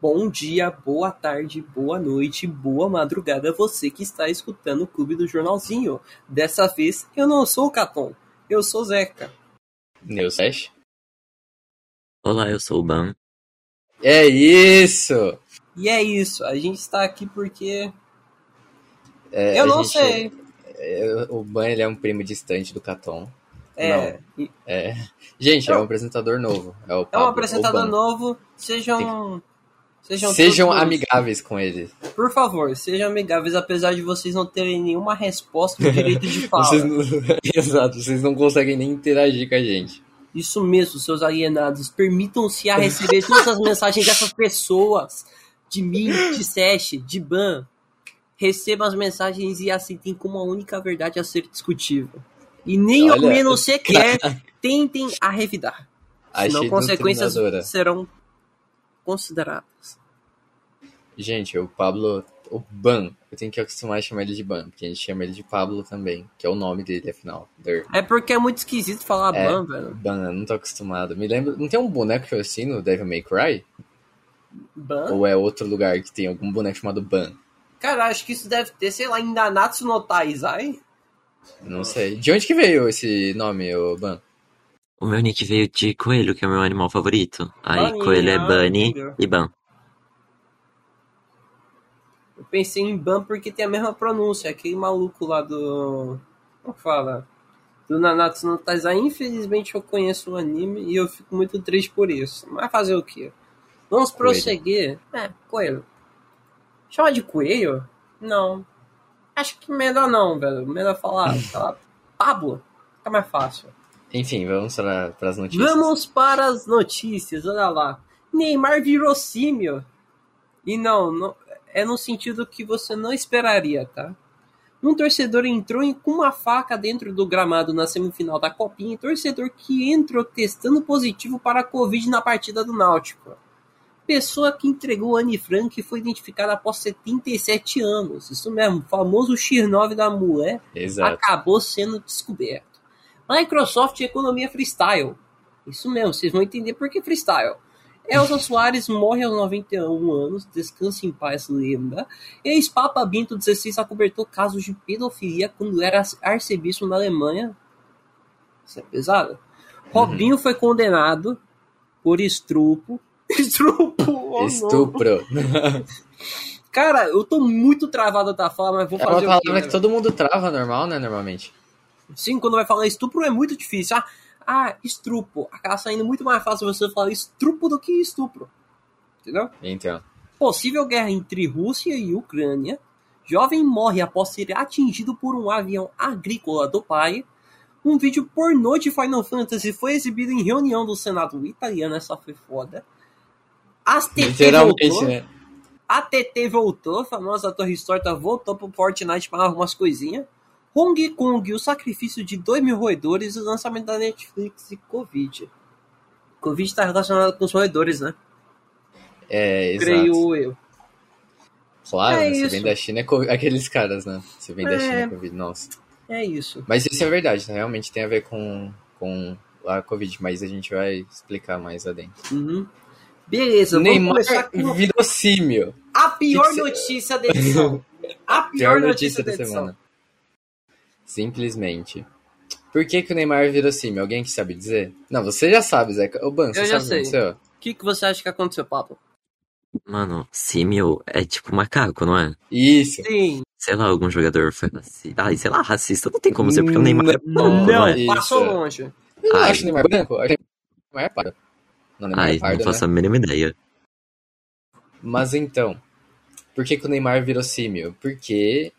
Bom dia, boa tarde, boa noite, boa madrugada, você que está escutando o Clube do Jornalzinho. Dessa vez, eu não sou o Caton, eu sou o Zeca. Neusesh? Olá, eu sou o Ban. É isso! E é isso, a gente está aqui porque. É, eu não gente- sei. é, o Ban ele é um primo distante do Caton. É, e- É. Gente, é Eu- um apresentador novo. É, o é um Pablo, apresentador novo. Sejam. Sejam, Sejam amigáveis com ele. Por favor, sejam amigáveis, apesar de vocês não terem nenhuma resposta no direito de fala. Vocês não... Exato, vocês não conseguem nem interagir com a gente. Isso mesmo, seus alienados. Permitam-se a receber todas as mensagens dessas pessoas. De mim, de Sesh, de Ban. Recebam as mensagens e aceitem como a única verdade a ser discutível. E nem ao Olha, menos sequer tentem a revidar. Achei Senão consequências serão consideradas. Gente, o Pablo, o Ban, eu tenho que acostumar a chamar ele de Ban, porque a gente chama ele de Pablo também, que é o nome dele, afinal. Der. É porque é muito esquisito falar É. Ban, velho. Ban, eu não tô acostumado. Me lembro, não tem um boneco que eu assim no Devil May Cry? Ban? Ou é outro lugar que tem algum boneco chamado Ban? Cara, acho que isso deve ter, sei lá, em Nanatsu no Taizai. Não sei. De onde que veio esse nome, o Ban? O meu nick veio de coelho, que é o meu animal favorito. Aí Bunny, coelho é Bunny entendeu. e Ban. Eu pensei em Ban porque tem a mesma pronúncia. Aquele maluco lá do. Como que fala? Do Nanatsu no Taizai. Infelizmente eu conheço o anime e eu fico muito triste por isso. Mas fazer o quê? Vamos Coelho. prosseguir. É, coelho. Chama de coelho? Não. Acho que melhor não, velho. Melhor falar, lá, Pablo. Fica mais fácil. Enfim, vamos para as notícias. Vamos para as notícias, olha lá. Neymar virou símio. E não, não- é no sentido que você não esperaria, tá? Um torcedor entrou em- com uma faca dentro do gramado na semifinal da Copinha. E torcedor que entrou testando positivo para a Covid na partida do Náutico. Pessoa que entregou Anne Frank foi identificada após 77 anos. Isso mesmo, o famoso X9 da mulher Exato. acabou sendo descoberto. Microsoft Economia Freestyle. Isso mesmo, vocês vão entender por que freestyle. Elza Soares morre aos 91 anos, descanse em paz, lembra? Ex-Papa Bento XVI acobertou casos de pedofilia quando era arcebispo na Alemanha. Isso é pesado. Robinho foi condenado por estrupo. Estrupo! oh. Estupro. Cara, eu tô muito travado da fala, mas vou É uma fazer quê, palavra né, que todo mundo trava normal, né, normalmente. Sim, quando vai falar estupro é muito difícil. Ah, ah estrupo. Acaba saindo muito mais fácil você falar estrupo do que estupro. Entendeu? Então, Possível guerra entre Rússia e Ucrânia. Jovem morre após ser atingido por um avião agrícola do pai. Um vídeo pornô de Final Fantasy foi exibido em reunião do Senado italiano. Essa foi foda. As TT voltou. né? A TT voltou, a famosa Torre Torta voltou pro Fortnite para arrumar coisinhas. Hong Kong, o sacrifício de 2 mil roedores e o lançamento da Netflix e Covid. Covid tá relacionado com os roedores, né? É, exato. Creio eu. Claro, É né, se isso. vem da China é co- aqueles caras, né? Se vem da É. China é Covid, nossa. É isso. Mas isso é verdade, né? realmente tem a ver com, com a Covid, mas a gente vai explicar mais adentro. Uhum. Beleza, vamos Neymar começar com virou símio. a pior que que notícia da edição. A pior, Pior notícia, notícia da da edição. semana. Simplesmente. Por que, que o Neymar virou símio? Alguém que sabe dizer? Não, você já sabe, Zeca. Ô, Ban, você Eu já sabe o que sei. aconteceu? O que, que você acha que aconteceu, Pablo? Mano, símio é tipo macaco, não é? Isso. Sim. Sei lá, algum jogador foi racista. Ai, sei lá, racista não tem como ser, porque o Neymar é branco, não, Não, é? Isso. passou longe. Eu não Ai. acho o Neymar branco. Acho o Neymar é pardo. Não, o Neymar Ai, é pardo, não faço né? a mínima ideia. Mas então, por que, que o Neymar virou símio? Porque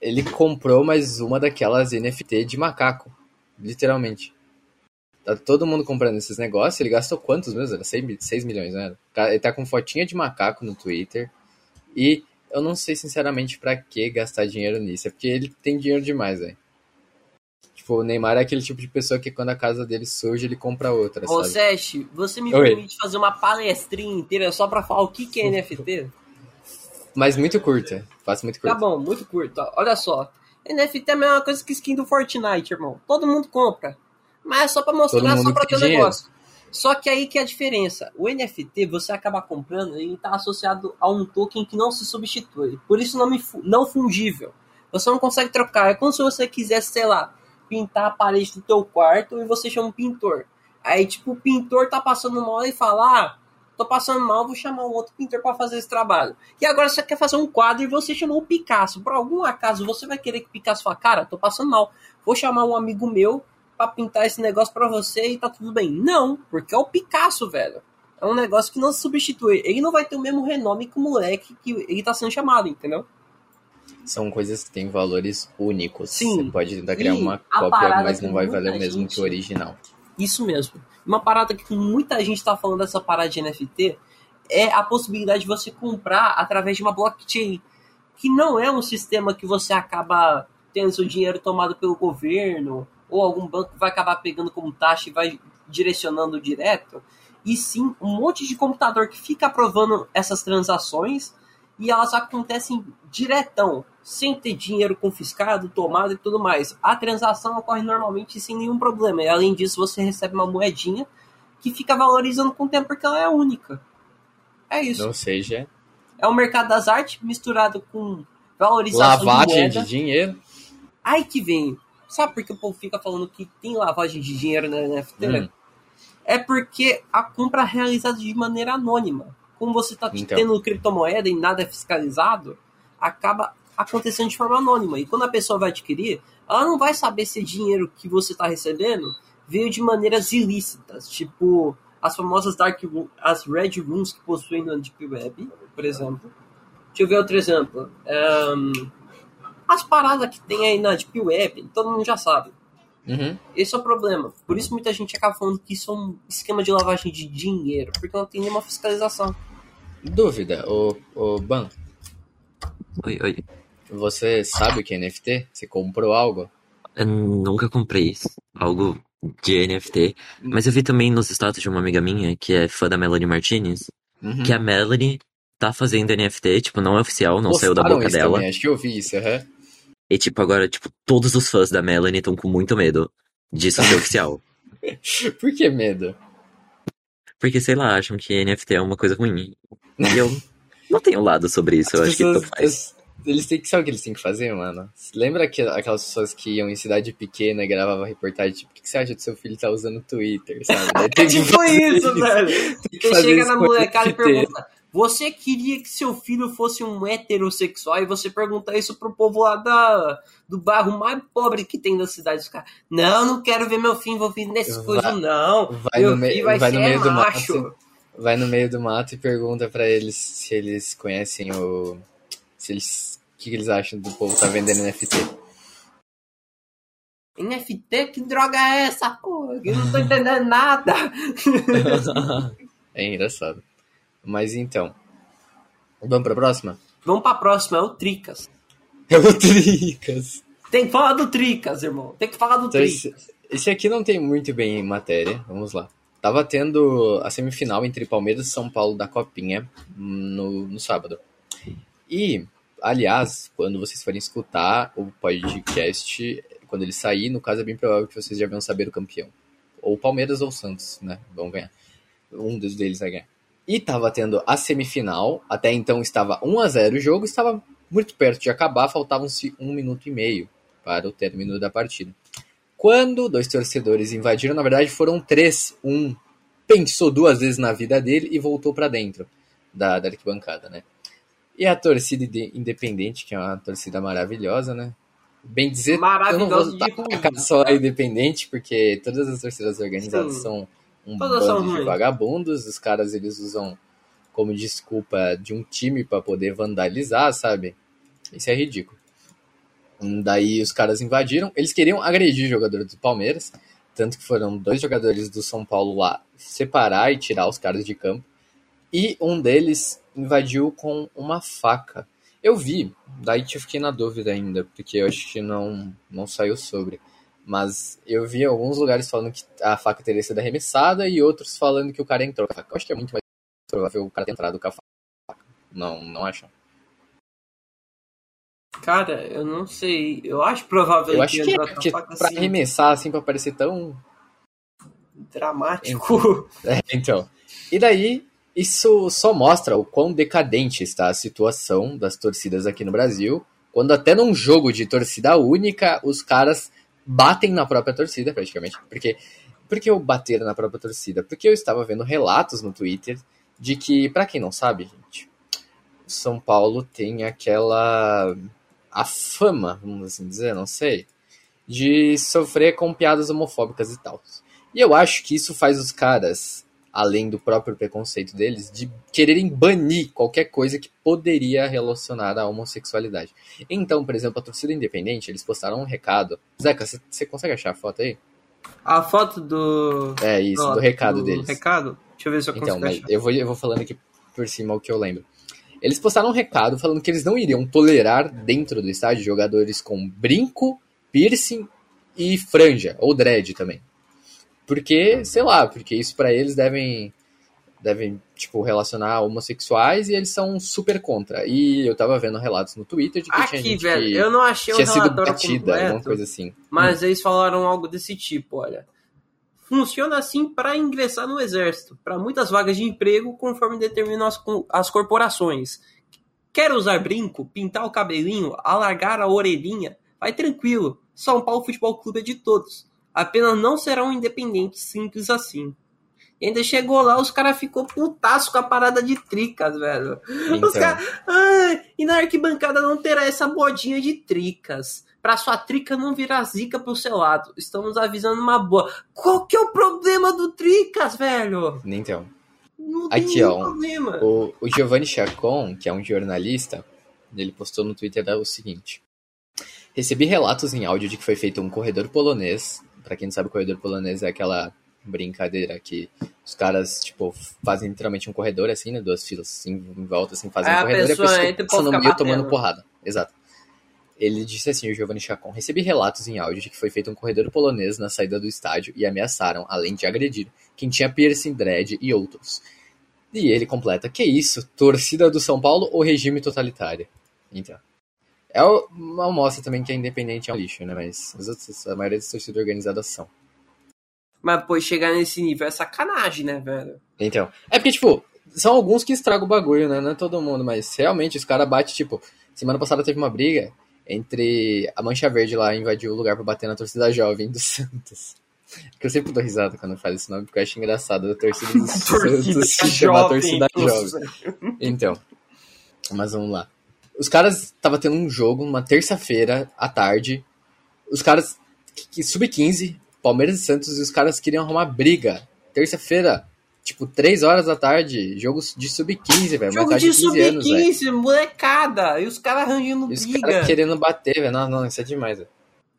ele comprou mais uma daquelas NFT de macaco. Literalmente. Tá todo mundo comprando esses negócios. Ele gastou quantos mesmo? Era 6, 6 milhões, né? Ele tá com fotinha de macaco no Twitter. E eu não sei, sinceramente, pra que gastar dinheiro nisso. É porque ele tem dinheiro demais, velho. Tipo, o Neymar é aquele tipo de pessoa que quando a casa dele surge, ele compra outra, Ô, sabe? Você me Oi. permite fazer uma palestrinha inteira só pra falar o que, que é NFT? Mas muito curta. Faço muito Tá curta. bom, muito curto. ó. Olha só. NFT é a mesma coisa que skin do Fortnite, irmão. Todo mundo compra. Mas é só pra mostrar, só pra ter o negócio. Só que aí que é a diferença. O NFT você acaba comprando e está associado a um token que não se substitui. Por isso nome não fungível. Você não consegue trocar. É como se você quisesse, sei lá, pintar a parede do teu quarto e você chama um pintor. Aí, tipo, o pintor tá passando mal e fala: Ah, tô passando mal, vou chamar um outro pintor para fazer esse trabalho. E agora você quer fazer um quadro e você chamou o Picasso. Por algum acaso você vai querer que o Picasso fale: Cara, tô passando mal, vou chamar um amigo meu para pintar esse negócio para você e tá tudo bem. Não, porque é o Picasso, velho. É um negócio que não se substitui. Ele não vai ter o mesmo renome que o moleque que ele tá sendo chamado, entendeu? São coisas que têm valores únicos. Sim. Você pode tentar criar uma cópia, mas não vai valer o mesmo gente... que o original. Isso mesmo. Uma parada que muita gente tá falando dessa parada de NFT é a possibilidade de você comprar através de uma blockchain, que não é um sistema que você acaba tendo seu dinheiro tomado pelo governo ou algum banco vai acabar pegando como taxa e vai direcionando direto, e sim um monte de computador que fica aprovando essas transações e elas acontecem diretão, sem ter dinheiro confiscado, tomado e tudo mais. A transação ocorre normalmente sem nenhum problema. E além disso, você recebe uma moedinha que fica valorizando com o tempo porque ela é única. É isso. Ou seja, é o mercado das artes misturado com valorização lavagem de, de dinheiro. Aí que vem Sabe por que o povo fica falando que tem lavagem de dinheiro na NFT? Hum. É porque a compra é realizada de maneira anônima. Como você está então. tendo criptomoeda e nada é fiscalizado, acaba acontecendo de forma anônima. E quando a pessoa vai adquirir, ela não vai saber se o dinheiro que você está recebendo veio de maneiras ilícitas, tipo as famosas dark as red rooms que possuem no Deep Web, por exemplo. Deixa eu ver outro exemplo. Um, as paradas que tem aí na Deep Web, todo mundo já sabe. Uhum. Esse é o problema. Por isso muita gente acaba falando que isso é um esquema de lavagem de dinheiro, porque não tem nenhuma fiscalização. Dúvida, o, o Ban. Oi, oi. Você sabe o que é NFT? Você comprou algo? Eu nunca comprei algo de NFT, mas eu vi também nos status de uma amiga minha que é fã da Melanie Martinez, uhum. que a Melanie tá fazendo NFT, tipo, não é oficial, não Postaram saiu da boca dela. Também, acho que eu vi isso, uhum. E, tipo, agora, tipo, todos os fãs da Melanie estão com muito medo disso ser oficial. Por que medo? Porque, sei lá, acham que NFT é uma coisa ruim. E eu não tenho lado sobre isso, As eu pessoas, acho que faz. Eles têm que saber o que eles têm que fazer, mano. Lembra que, aquelas pessoas que iam em cidade pequena e gravavam reportagem, tipo, o que, que você acha do seu filho tá usando Twitter, sabe? Tem tipo isso, velho. Você chega na molecada e pergunta, você queria que seu filho fosse um heterossexual e você pergunta isso pro povo lá da, do bairro mais pobre que tem da cidade. Caras, não, não quero ver meu filho envolvido nesse coisa, não. Vai meu no, filho vai, vai no meio macho. do mato. Vai no meio do mato e pergunta para eles se eles conhecem o. Se eles. O que, eles acham do povo tá vendendo NFT. NFT? Que droga é essa, porra? Eu não tô entendendo nada. é engraçado. Mas então. Vamos pra próxima? Vamos pra próxima, é o Tricas. É o Tricas. Tem que falar do Tricas, irmão. Tem que falar do então, Tricas. Esse, esse, aqui não tem muito bem em matéria. Vamos lá. Tava tendo a semifinal entre Palmeiras e São Paulo da Copinha no, no sábado. E, aliás, quando vocês forem escutar o podcast, quando ele sair, no caso é bem provável que vocês já vão saber o campeão. Ou Palmeiras ou Santos, né? Vão ganhar. Um dos deles vai ganhar. E estava tendo a semifinal, até então estava 1 a 0 o jogo, estava muito perto de acabar, faltavam-se um minuto e meio para o término da partida. Quando dois torcedores invadiram, na verdade foram três, um pensou duas vezes na vida dele e voltou para dentro da, da arquibancada, né? E a torcida independente, que é uma torcida maravilhosa, né? Bem dizer, eu não vou tacar só a independente, porque todas as torcidas organizadas Sim. são um Todas bando de vagabundos. Os caras eles usam como desculpa de um time para poder vandalizar, sabe? Isso é ridículo. Daí os caras invadiram. Eles queriam agredir jogadores do Palmeiras. Tanto que foram dois jogadores do São Paulo lá separar e tirar os caras de campo. E um deles invadiu com uma faca. Eu vi, daí eu fiquei na dúvida ainda, porque eu acho que não, não saiu sobre. Mas eu vi alguns lugares falando que a faca teria sido arremessada e outros falando que o cara entrou com a faca. Eu acho que é muito mais provável o cara ter entrado com a faca. Não, não acham? Cara, eu não sei. Eu acho provável eu acho que, é, porque pra assim. arremessar assim pra parecer tão. dramático. É, então. E daí, isso só mostra o quão decadente está a situação das torcidas aqui no Brasil, quando até num jogo de torcida única, os caras batem na própria torcida, praticamente. Porque, por que eu bater na própria torcida? Porque eu estava vendo relatos no Twitter de que, para quem não sabe, gente, São Paulo tem aquela a fama, vamos assim dizer, não sei, de sofrer com piadas homofóbicas e tal. E eu acho que isso faz os caras, além do próprio preconceito deles, de quererem banir qualquer coisa que poderia relacionar à homossexualidade. Então, por exemplo, a torcida independente, eles postaram um recado. Zeca, você consegue achar a foto aí? A foto do. É isso, do, do recado do deles. Recado? Deixa eu ver se eu então, consigo achar. Eu vou, eu vou falando aqui por cima o que eu lembro. Eles postaram um recado falando que eles não iriam tolerar dentro do estádio jogadores com brinco, piercing e franja, ou dread também. Porque, sei lá, porque isso para eles devem devem, tipo, relacionar homossexuais e eles são super contra. E eu tava vendo relatos no Twitter de que Aqui, tinha gente velho, que eu não achei tinha um sido batida, completo, alguma coisa assim. Mas eles falaram algo desse tipo, olha. Funciona assim para ingressar no exército, para muitas vagas de emprego, conforme determinam as, as corporações. Quer usar brinco, pintar o cabelinho, alargar a orelhinha? Vai tranquilo. São Paulo Futebol Clube é de todos. Apenas não serão independentes, simples assim. E ainda chegou lá, os caras ficou putaço com a parada de tricas, velho. Então. Os caras. Ah, e na arquibancada não terá essa modinha de tricas. Pra sua trica não virar zica pro seu lado. Estamos avisando uma boa. Qual que é o problema do tricas, velho? Então. Não tem Aqui, ó. problema. O, o Giovanni Chacon, que é um jornalista, ele postou no Twitter o seguinte: Recebi relatos em áudio de que foi feito um corredor polonês. Pra quem não sabe, o corredor polonês é aquela brincadeira que os caras, tipo, fazem literalmente um corredor assim, né? Duas filas assim, em volta, assim, fazem Aí um a corredor e a pessoa pessoa e passa pode no meio batendo. tomando porrada. Exato. Ele disse assim, o Giovanni Chacon, recebi relatos em áudio de que foi feito um corredor polonês na saída do estádio e ameaçaram, além de agredir, quem tinha piercing, dread e outros. E ele completa, que isso, torcida do São Paulo ou regime totalitário? Então, é uma amostra também que a independente é um lixo, né, mas as outras, a maioria das torcidas organizadas são. Mas, pô, chegar nesse nível é sacanagem, né, velho? Então, é porque, tipo, são alguns que estragam o bagulho, né, não é todo mundo, mas realmente os caras batem, tipo, semana passada teve uma briga entre a Mancha Verde lá invadiu o lugar pra bater na torcida jovem do Santos. Porque eu sempre dou risada quando falo esse nome, porque eu acho engraçado a torcida do Santos se chamar torcida jovem. Então, mas vamos lá. Os caras estavam tendo um jogo numa terça-feira à tarde. Os caras, que- sub-15, Palmeiras e Santos, e os caras queriam arrumar briga. Terça-feira, tipo, 3 horas da tarde, jogo de sub-15, velho. Jogo de 15 anos, velho. sub-15, molecada. E os caras arranjando E os briga. caras querendo bater, velho. Não, não, isso é demais, velho.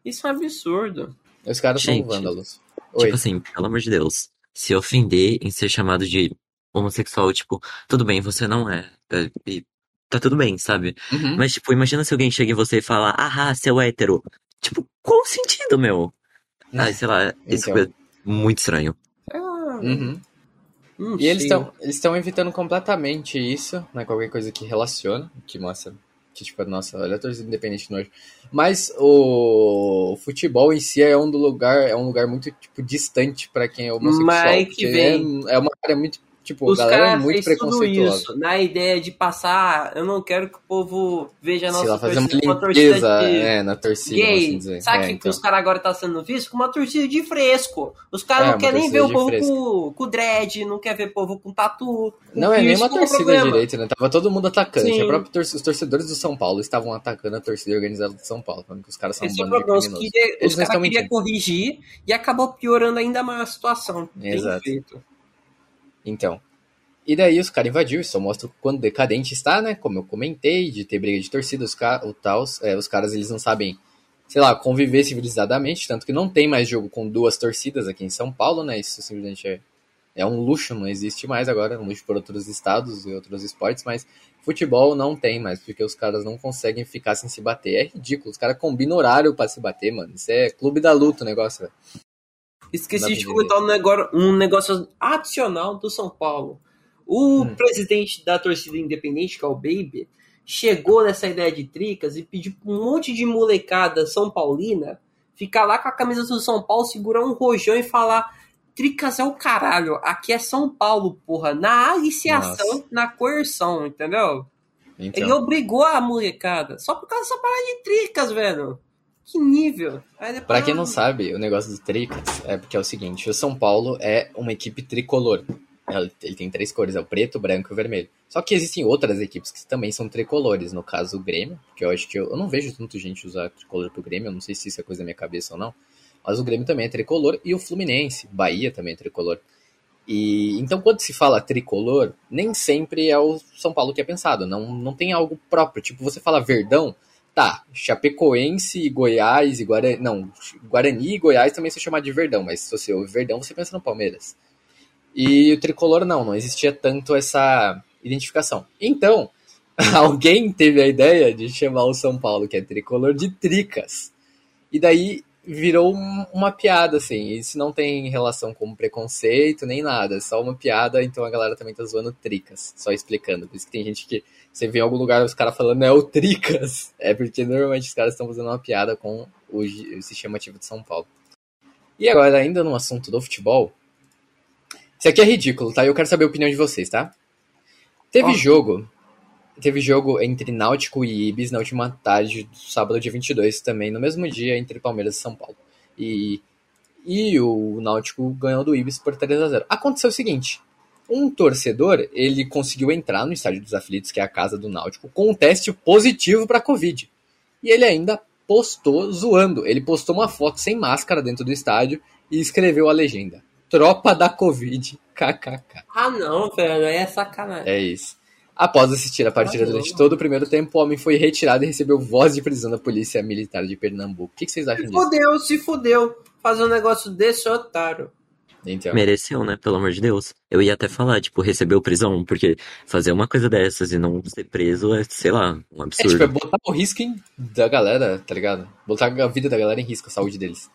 Isso é um absurdo. Os caras são vândalos. Oi. Tipo assim, pelo amor de Deus. Se ofender em ser chamado de homossexual, tipo, tudo bem, você não é. é, E tá tudo bem, sabe? Uhum. Mas, tipo, imagina se alguém chega em você e fala, ah, seu hétero. Tipo, qual o sentido, meu? Ai, sei lá, isso Então. é muito estranho. Ah, Uhum. não E eles estão eles estão evitando completamente isso, né? Qualquer coisa que relaciona, que mostra que, tipo, nossa, olha a torcida independente de nojo. Mas o futebol em si é um do lugar, é um lugar muito, tipo, distante pra quem é homossexual. Mas que porque vem. É, é uma área muito, tipo, Os a galera é caras muito tudo preconceituosa. isso na ideia de passar. Eu não quero que o povo veja a nossa lá, fazer uma torcida uma torcida limpeza de é, na torcida, vamos assim gay. dizer. Sabe É, que então. os caras agora tá sendo visto como uma torcida de fresco. Os caras É, não querem nem ver o de povo com, com dread, não quer ver o povo com tatu. com Não é nem uma é torcida direita, né? Tava todo mundo atacando. Sim. Tinha próprio tor- os torcedores do São Paulo estavam atacando a torcida organizada do São Paulo, falando que os caras são um Esse é o bando de problema. Os, criminosos. queria- Eles os caras queriam corrigir e acabou piorando ainda mais a situação. Exato. feito. Então. E daí os caras invadiram, só mostra o quanto decadente está, né? Como eu comentei, de ter briga de torcida, os, ca... o é, os caras eles não sabem, sei lá, conviver civilizadamente, tanto que não tem mais jogo com duas torcidas aqui em São Paulo, né? Isso simplesmente é, é um luxo, não existe mais agora, é um luxo por outros estados e outros esportes, mas futebol não tem mais, porque os caras não conseguem ficar sem se bater. É ridículo, os caras combinam horário pra se bater, mano. Isso é clube da luta o negócio, velho. Esqueci de comentar um negócio, um negócio adicional do São Paulo. O Hum. presidente da torcida independente, que é o Baby, chegou nessa ideia de tricas e pediu pra um monte de molecada São Paulina ficar lá com a camisa do São Paulo, segurar um rojão e falar: Tricas é o caralho. Aqui é São Paulo, porra. Na aliciação, Nossa. na coerção, entendeu? Então. Ele obrigou a molecada. Só por causa dessa parada de Tricas, velho. Que nível. Depois... Pra quem não sabe, o negócio do Tricas é porque é o seguinte: o São Paulo é uma equipe tricolor. Ele tem três cores, é o preto, o branco e o vermelho. Só que existem outras equipes que também são tricolores. No caso, o Grêmio, que eu acho que eu, eu não vejo tanto gente usar tricolor pro Grêmio, eu não sei se isso é coisa da minha cabeça ou não. Mas o Grêmio também é tricolor e o Fluminense, Bahia também é tricolor. E então quando se fala tricolor, nem sempre é o São Paulo que é pensado, não, não tem algo próprio. Tipo, você fala Verdão, tá, Chapecoense Goiás e Guarani, não, Guarani e Goiás também se chamar de Verdão, mas se você ouve Verdão, você pensa no Palmeiras. E o tricolor não, não existia tanto essa identificação. Então, alguém teve a ideia de chamar o São Paulo, que é tricolor, de Tricas. E daí virou uma piada, assim. Isso não tem relação com preconceito nem nada, é só uma piada, então a galera também tá zoando Tricas, só explicando. Por isso que tem gente que você vê em algum lugar os caras falando é o Tricas. É porque normalmente os caras estão fazendo uma piada com o, o sistema ativo de São Paulo. E agora, ainda no assunto do futebol, isso aqui é ridículo, tá? Eu quero saber a opinião de vocês, tá? Teve oh. jogo. Teve jogo entre Náutico e Ibis na última tarde do sábado, dia 22, também, no mesmo dia, entre Palmeiras e São Paulo. E, e o Náutico ganhou do Ibis por 3 a 0 Aconteceu o seguinte: um torcedor ele conseguiu entrar no Estádio dos Aflitos, que é a casa do Náutico, com um teste positivo para Covid. E ele ainda postou zoando. Ele postou uma foto sem máscara dentro do estádio e escreveu a legenda: Tropa da Covid. KKK. Ah, não, velho. É sacanagem. É isso. Após assistir a partida ah, durante todo o primeiro tempo, o homem foi retirado e recebeu voz de prisão da Polícia Militar de Pernambuco. O que, que vocês acham se disso? Fudeu, se fudeu. Fazer um negócio desse, otário. Então. Mereceu, né? Pelo amor de Deus. Eu ia até falar, tipo, recebeu prisão, porque fazer uma coisa dessas e não ser preso é, sei lá, um absurdo. É, tipo, é botar o risco da galera, tá ligado? Botar a vida da galera em risco, a saúde deles.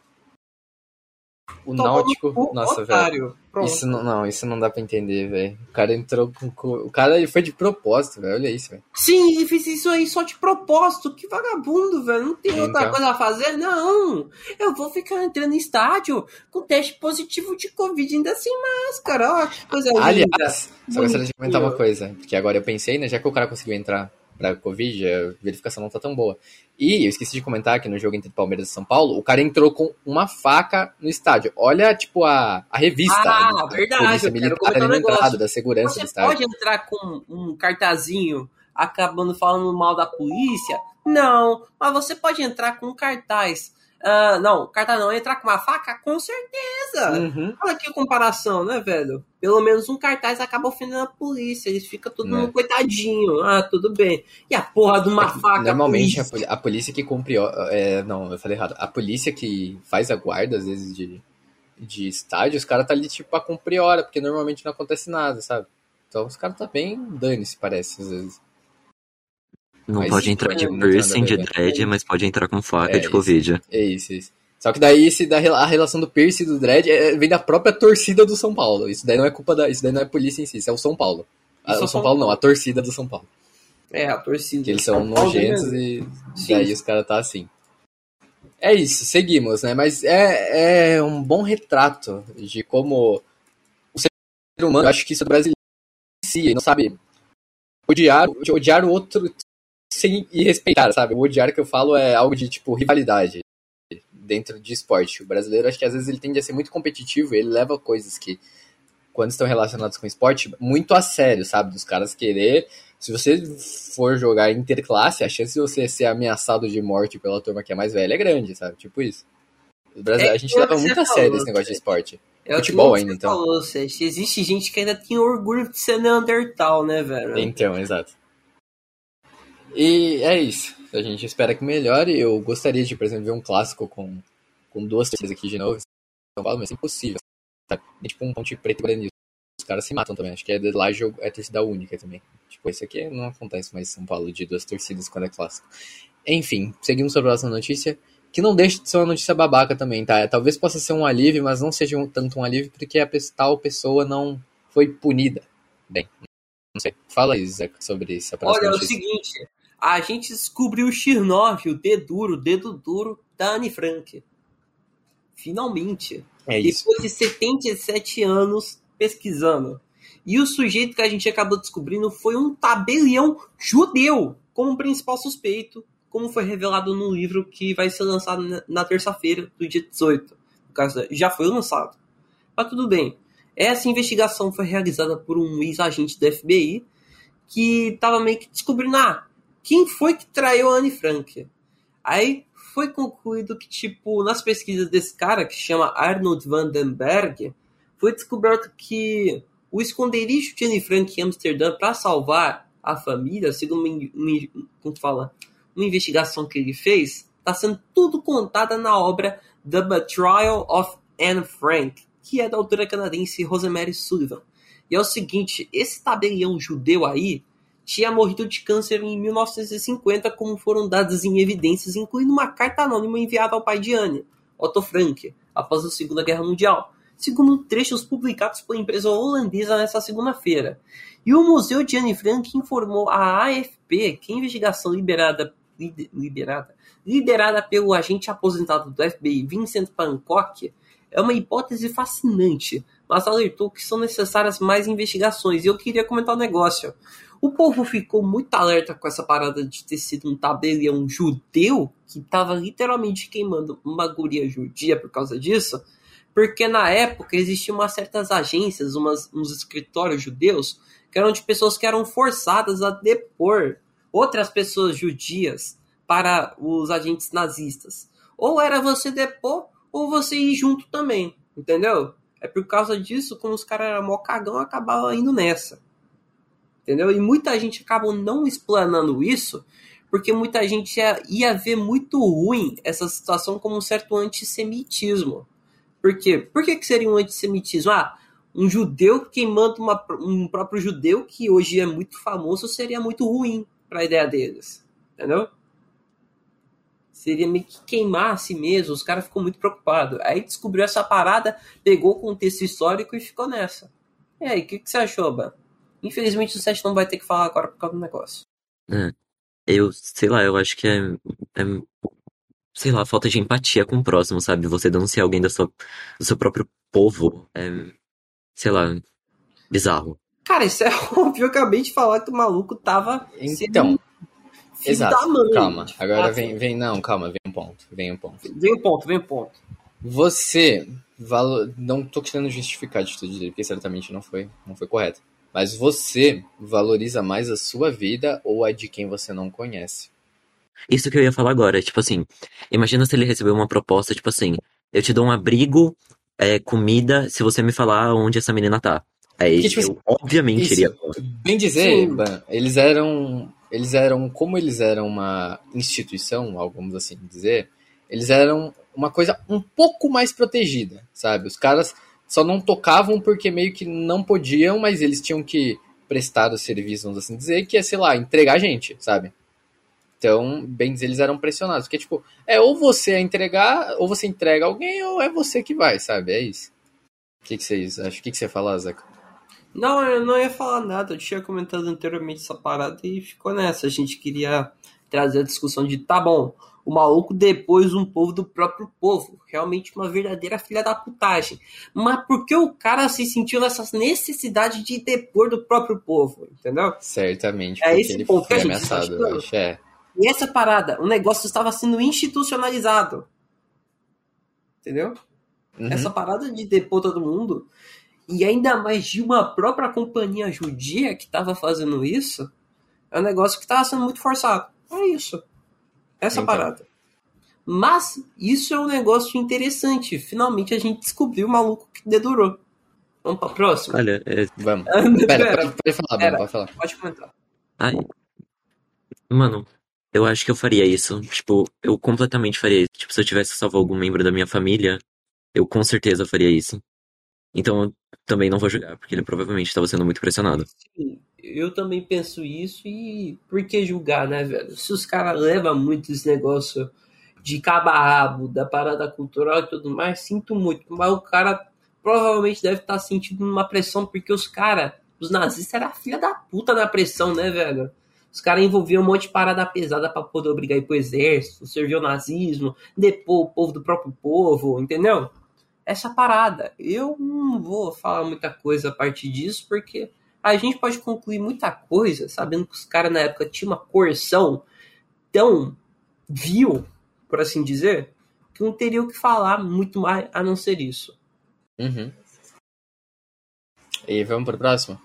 O Náutico, nossa, velho. Isso não, não, isso não dá pra entender, velho. O cara entrou com. O cara ele foi de propósito, velho. Olha isso, velho. Sim, ele fez isso aí só de propósito. Que vagabundo, velho. Não tem então... outra coisa a fazer, não. Eu vou ficar entrando em estádio com teste positivo de Covid, ainda sem máscara. Ó, que coisa Aliás, só gostaria de comentar uma coisa. Porque agora eu pensei, né? Já que o cara conseguiu entrar pra Covid, a verificação não tá tão boa. E eu esqueci de comentar que no jogo entre Palmeiras e São Paulo, o cara entrou com uma faca no estádio. Olha, tipo, a, a revista. Ah, verdade. Polícia militar ali na entrada, da segurança Você do estádio. pode entrar com um cartazinho acabando falando mal da polícia? Não, mas você pode entrar com um cartaz Uh, não, carta não, entrar com uma faca? Com certeza! Uhum. Olha aqui a comparação, né, velho? Pelo menos um cartaz acaba ofendendo a polícia, eles ficam tudo é. coitadinho. Ah, tudo bem. E a porra de uma é faca? Normalmente a polícia, a polícia que cumpre. É, não, eu falei errado. A polícia que faz a guarda, às vezes, de, de estádio, os caras tá ali tipo pra cumprir hora, porque normalmente não acontece nada, sabe? Então os caras tá bem dane-se, parece, às vezes. Não mas pode entrar de piercing, de dread, mas pode entrar com faca é, de Covid. É isso, é isso. Só que daí se dá a relação do piercing e do dread é, vem da própria torcida do São Paulo. Isso daí não é culpa da. Isso daí não é polícia em si, isso é o São Paulo. A, o São, São Paulo não, a torcida do São Paulo. É, a torcida. Que eles são nojentos e Sim. daí os caras tá assim. É isso, seguimos, né? Mas é, é um bom retrato de como o ser humano, eu acho que isso é brasileiro em si, não sabe odiar, odiar o outro sem e respeitar, sabe? O odiar que eu falo é algo de, tipo, rivalidade dentro de esporte. O brasileiro, acho que às vezes ele tende a ser muito competitivo e ele leva coisas que, quando estão relacionadas com esporte, muito a sério, sabe? Dos caras querer. Se você for jogar interclasse, a chance de você ser ameaçado de morte pela turma que é mais velha é grande, sabe? Tipo isso. É, a gente leva muito a sério esse negócio de esporte. É Futebol ainda, então. Falou, existe gente que ainda tem orgulho de ser Neandertal, né, velho? Então, exato. E é isso. A gente espera que melhore. Eu gostaria de, por exemplo, ver um clássico com, com duas torcidas aqui de novo. São Paulo, mas é impossível. Sabe? É tipo um ponte preto e Guarani. Os caras se matam também. Acho que é de lá jogo, é torcida única também. Tipo, isso aqui não acontece mais em São Paulo de duas torcidas quando é clássico. Enfim, seguimos para a próxima notícia. Que não deixa de ser uma notícia babaca também, tá? Talvez possa ser um alívio, mas não seja um, tanto um alívio porque a tal pessoa não foi punida. Bem, não sei. Fala aí, Zé, sobre essa próxima Olha, notícia. é o seguinte a gente descobriu o X9, o dedo duro, o dedo duro da Anne Frank. Finalmente. É isso. Depois de 77 anos pesquisando. E o sujeito que a gente acabou descobrindo foi um tabelião judeu como principal suspeito, como foi revelado no livro que vai ser lançado na terça-feira, do dia 18. No caso, já foi lançado. Mas tudo bem. Essa investigação foi realizada por um ex-agente do FBI que estava meio que descobrindo, ah, quem foi que traiu a Anne Frank? Aí foi concluído que, tipo, nas pesquisas desse cara, que chama Arnold Vandenberg, foi descoberto que o esconderijo de Anne Frank em Amsterdã para salvar a família, segundo uma, uma, como fala, uma investigação que ele fez, está sendo tudo contada na obra The Betrayal of Anne Frank, que é da autora canadense Rosemary Sullivan. E é o seguinte, esse tabelião judeu aí tinha morrido de câncer em 1950, como foram dadas em evidências, incluindo uma carta anônima enviada ao pai de Anne, Otto Frank, após a Segunda Guerra Mundial, segundo trechos publicados pela empresa holandesa nesta segunda-feira. E o Museu de Anne Frank informou à AFP que a investigação liberada, liberada, liderada pelo agente aposentado do FBI Vincent Pancock é uma hipótese fascinante, mas alertou que são necessárias mais investigações. E eu queria comentar um negócio. O povo ficou muito alerta com essa parada de ter sido um tabelião judeu que estava literalmente queimando uma guria judia por causa disso, porque na época existiam umas certas agências, umas, uns escritórios judeus, que eram de pessoas que eram forçadas a depor outras pessoas judias para os agentes nazistas. Ou era você depor, ou você ir junto também, entendeu? É por causa disso, como os caras eram mó cagão, acabavam indo nessa entendeu? E muita gente acabou não explanando isso, porque muita gente ia, ia ver muito ruim essa situação como um certo antissemitismo. Por quê? Por que, que seria um antissemitismo? Ah, um judeu queimando uma, um próprio judeu que hoje é muito famoso seria muito ruim para a ideia deles, entendeu? Seria meio que queimar a si mesmo, os caras ficam muito preocupados. Aí descobriu essa parada, pegou o contexto histórico e ficou nessa. E aí, o que, que você achou, Ban? Infelizmente o Seth não vai ter que falar agora por causa do negócio. É. Eu, sei lá, eu acho que é, é, sei lá, falta de empatia com o próximo, sabe? Você denunciar alguém da sua, do seu próprio povo é, sei lá, bizarro. Cara, isso é óbvio. Eu acabei de falar que o maluco tava. Então. Exato. Mãe, calma. Agora vem, vem. Não, calma, vem um ponto. Vem um ponto. Vem um ponto, vem um ponto. Você. Valo... Não tô querendo justificar a atitude dele, porque certamente não foi, não foi correto. Mas você valoriza mais a sua vida ou a de quem você não conhece? Isso que eu ia falar agora, tipo assim, imagina se ele recebeu uma proposta, tipo assim, eu te dou um abrigo, é, comida, se você me falar onde essa menina tá. Aí que, tipo, eu, assim, obviamente, isso, iria. Bem dizer, eles eram. Eles eram. Como eles eram uma instituição, vamos assim dizer, eles eram uma coisa um pouco mais protegida, sabe? Os caras só não tocavam porque meio que não podiam, mas eles tinham que prestar o serviço, vamos assim dizer, que é, sei lá, entregar a gente, sabe? Então, bem dizer, eles eram pressionados. Porque, tipo, é ou você a entregar, ou você entrega alguém, ou é você que vai, sabe? É isso. O que, que vocês acham? O que, que você fala, Zeca? Não, eu não ia falar nada. Eu tinha comentado anteriormente essa parada e ficou nessa. A gente queria trazer a discussão de, tá bom, o maluco depois um povo do próprio povo. Realmente uma verdadeira filha da putagem. Mas por que o cara se sentiu nessa necessidade de depor do próprio povo? Entendeu? Certamente. É esse ponto que a gente ameaçado, acho, é. E essa parada, o negócio estava sendo institucionalizado. Entendeu? Uhum. Essa parada de depor todo mundo, e ainda mais de uma própria companhia judia que estava fazendo isso, é um negócio que estava sendo muito forçado. É isso. Essa então. parada. Mas isso é um negócio interessante. Finalmente a gente descobriu o maluco que dedurou. Vamos pra próxima? Olha, é... vamos. pera, pera, pode, pode falar, pera, pode falar. Pode comentar. Ai. Mano, eu acho que eu faria isso. Tipo, eu completamente faria isso. Tipo, se eu tivesse que salvar algum membro da minha família, eu com certeza faria isso. Então eu também não vou julgar, porque ele provavelmente estava sendo muito pressionado. Sim, eu também penso isso e por que julgar, né, velho? Se os caras levam muito esse negócio de cabo da parada cultural e tudo mais, sinto muito. Mas o cara provavelmente deve estar tá sentindo uma pressão, porque os caras, os nazistas, eram filha da puta na pressão, né, velho? Os caras envolviam um monte de parada pesada para poder obrigar ir pro exército, servir o nazismo, depor o povo do próprio povo, entendeu? Essa parada. Eu não vou falar muita coisa a partir disso, porque a gente pode concluir muita coisa sabendo que os caras na época tinham uma coerção tão vil, por assim dizer, que não teria o que falar muito mais a não ser isso. Uhum. E vamos pro próximo?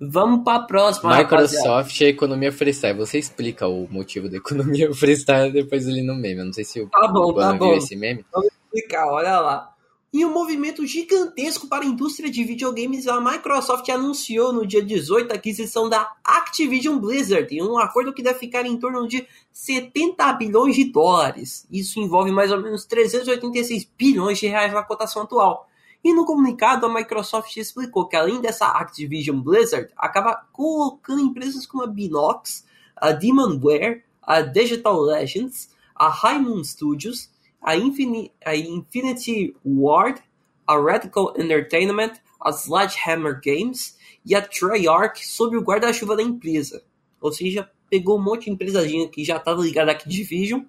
Vamos para a próxima. Microsoft e economia freestyle. Você explica o motivo da economia freestyle depois ali no meme. Eu não sei se o tá bom, tá bom. esse meme. Vamos explicar, olha lá. Em um movimento gigantesco para a indústria de videogames, a Microsoft anunciou no dia 18 a aquisição da Activision Blizzard, em um acordo que deve ficar em torno de 70 bilhões de dólares. Isso envolve mais ou menos 386 bilhões de reais na cotação atual. E no comunicado, a Microsoft explicou que além dessa Activision Blizzard, acaba colocando empresas como a Binox, a Demonware, a Digital Legends, a Moon Studios, a, a Infinity Ward, a Radical Entertainment, a Sledgehammer Games e a Treyarch sob o guarda-chuva da empresa. Ou seja, pegou um monte de empresadinha que já estava ligada à Activision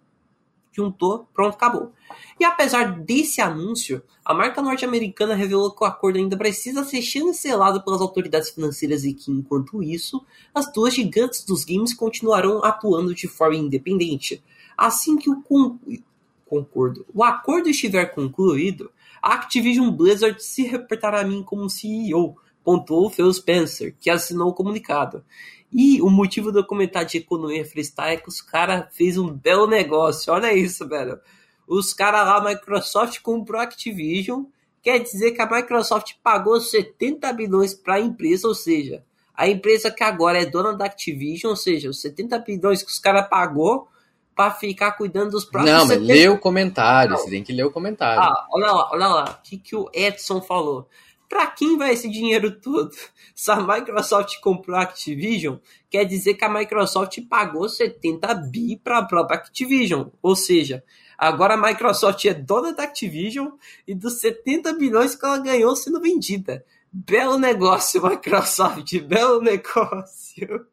juntou, pronto, acabou. E apesar desse anúncio, a marca norte-americana revelou que o acordo ainda precisa ser chancelado pelas autoridades financeiras e que, enquanto isso, as duas gigantes dos games continuarão atuando de forma independente. Assim que o concordo, o acordo estiver concluído, a Activision Blizzard se reportará a mim como CEO, pontuou Phil Spencer, que assinou o comunicado. E o motivo do comentário de economia freestyle é que os caras fez um belo negócio. Olha isso, velho. Os caras lá, a Microsoft comprou a Activision. Quer dizer que a Microsoft pagou 70 bilhões para a empresa, ou seja, a empresa que agora é dona da Activision, ou seja, os 70 bilhões que os caras pagou para ficar cuidando dos próprios. Não, mas 70... lê o comentário, Não. você tem que ler o comentário. Ah, olha lá, olha lá, o que, que o Edson falou. Para quem vai esse dinheiro todo? Se a Microsoft comprou a Activision, quer dizer que a Microsoft pagou 70 bi para a própria Activision. Ou seja, agora a Microsoft é dona da Activision e dos 70 bilhões que ela ganhou sendo vendida. Belo negócio, Microsoft, belo negócio.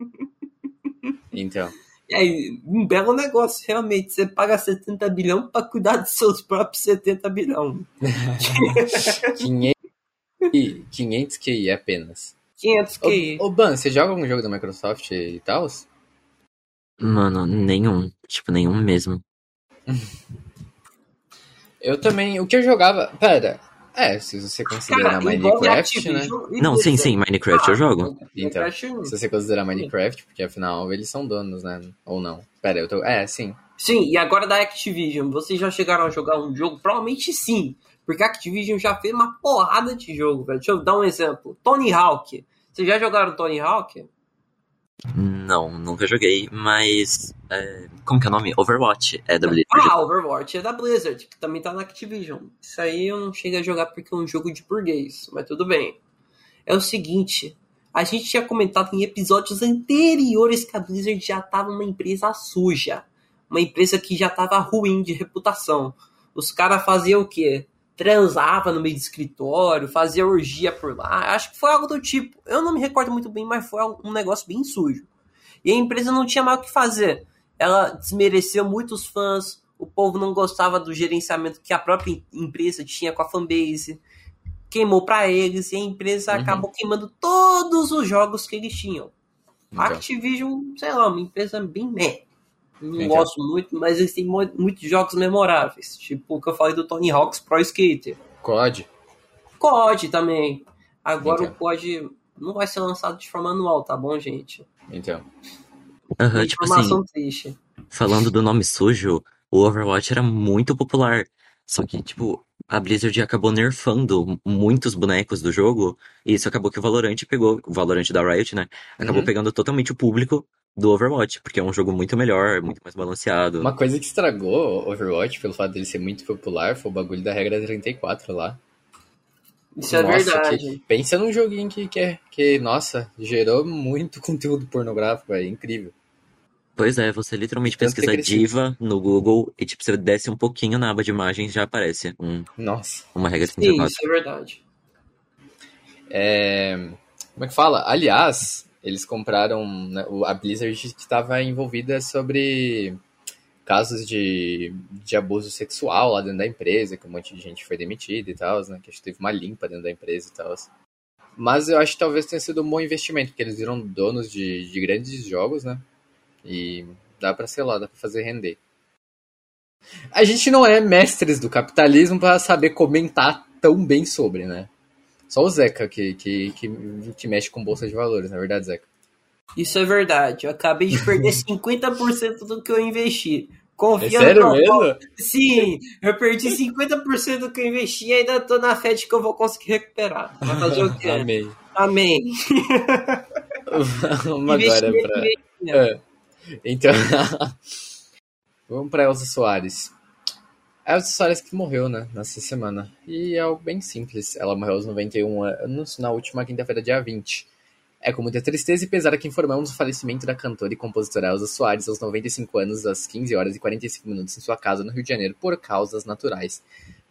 Então. É um belo negócio, realmente. Você paga 70 bilhões para cuidar dos seus próprios 70 bilhões. 500 500 QI apenas. 500 QI. Ô, ô Ban, você joga algum jogo da Microsoft e tal? Mano, nenhum. Tipo, nenhum mesmo. eu também. O que eu jogava. Pera. É, se você considerar Cara, Minecraft, né? Não, sim, sim, Minecraft ah, eu jogo. Então, se você considerar Minecraft, porque afinal eles são donos, né? Ou não. Pera, eu tô. É, sim. Sim, e agora da Activision, vocês já chegaram a jogar um jogo? Provavelmente sim. Porque a Activision já fez uma porrada de jogo, velho. Deixa eu dar um exemplo. Tony Hawk. Vocês já jogaram Tony Hawk? Não, nunca joguei, mas. É, como que é o nome? Overwatch é da Blizzard. Ah, Overwatch é da Blizzard, que também tá na Activision. Isso aí eu não cheguei a jogar porque é um jogo de burguês, mas tudo bem. É o seguinte, a gente tinha comentado em episódios anteriores que a Blizzard já tava uma empresa suja. Uma empresa que já tava ruim de reputação. Os caras faziam o quê? transava no meio de escritório, fazia orgia por lá. Acho que foi algo do tipo. Eu não me recordo muito bem, mas foi um negócio bem sujo. E a empresa não tinha mais o que fazer. Ela desmereceu muitos fãs, o povo não gostava do gerenciamento que a própria empresa tinha com a fanbase. Queimou para eles e a empresa uhum. acabou queimando todos os jogos que eles tinham. Então. Activision, sei lá, uma empresa bem meh. Não então. gosto muito, mas eles têm muitos jogos memoráveis. Tipo o que eu falei do Tony Hawk's Pro Skater. COD. COD também. Agora então. o COD não vai ser lançado de forma anual, tá bom, gente? Então. Uhum, tipo assim, triste. Falando do nome sujo, o Overwatch era muito popular. Só que, tipo, a Blizzard acabou nerfando muitos bonecos do jogo. E isso acabou que o Valorant pegou. O Valorant da Riot, né? Acabou uhum. pegando totalmente o público do Overwatch, porque é um jogo muito melhor, muito mais balanceado. Uma coisa que estragou Overwatch, pelo fato dele ser muito popular, foi o bagulho da regra 34 lá. Isso é nossa, é verdade. Que, pensa num joguinho que, que, é, que, nossa, gerou muito conteúdo pornográfico, é incrível. Pois é, você literalmente pesquisa diva no Google e tipo, você desce um pouquinho na aba de imagens já aparece um, nossa. uma regra 34. Sim, isso é verdade. É... Como é que fala? Aliás, eles compraram né, a Blizzard que estava envolvida sobre casos de, de abuso sexual lá dentro da empresa, que um monte de gente foi demitida e tal, né? Que a gente teve uma limpa dentro da empresa e tal. Mas eu acho que talvez tenha sido um bom investimento, porque eles viram donos de, de grandes jogos, né? E dá pra, sei lá, dá pra fazer render. A gente não é mestres do capitalismo para saber comentar tão bem sobre, né? Só o Zeca que, que, que, que mexe com bolsa de valores, na é verdade, Zeca. Isso é verdade. Eu acabei de perder 50% do que eu investi. Confiando é sério mesmo? Sim, eu perdi 50% do que eu investi e ainda tô na fé de que eu vou conseguir recuperar. Vai fazer o quê? Amém. Amém. Vamos agora pra... É. Então, vamos pra Elza Soares. A Elza Soares que morreu, né, nessa semana. E é algo bem simples. Ela morreu aos 91 anos, na última quinta-feira, dia 20. É com muita tristeza e pesar que informamos o falecimento da cantora e compositora Elza Soares aos 95 anos, às 15 horas e 45 minutos em sua casa no Rio de Janeiro, por causas naturais.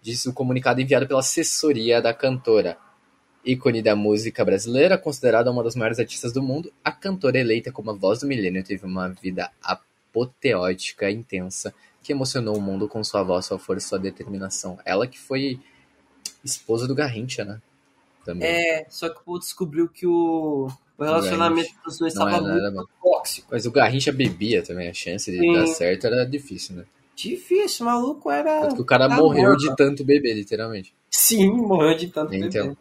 Disse o comunicado enviado pela assessoria da cantora. Ícone da música brasileira, considerada uma das maiores artistas do mundo, a cantora eleita como a voz do milênio teve uma vida apoteótica intensa que emocionou o mundo com sua voz, sua força sua determinação. Ela que foi esposa do Garrincha, né? também. É, só que o descobriu que o, o relacionamento dos dois estava muito tóxico. Mas o Garrincha bebia também, a chance de Sim. dar certo era difícil, né? Difícil, maluco era. Tanto que o cara morreu de tanto beber, literalmente. Sim, morreu de tanto então, beber.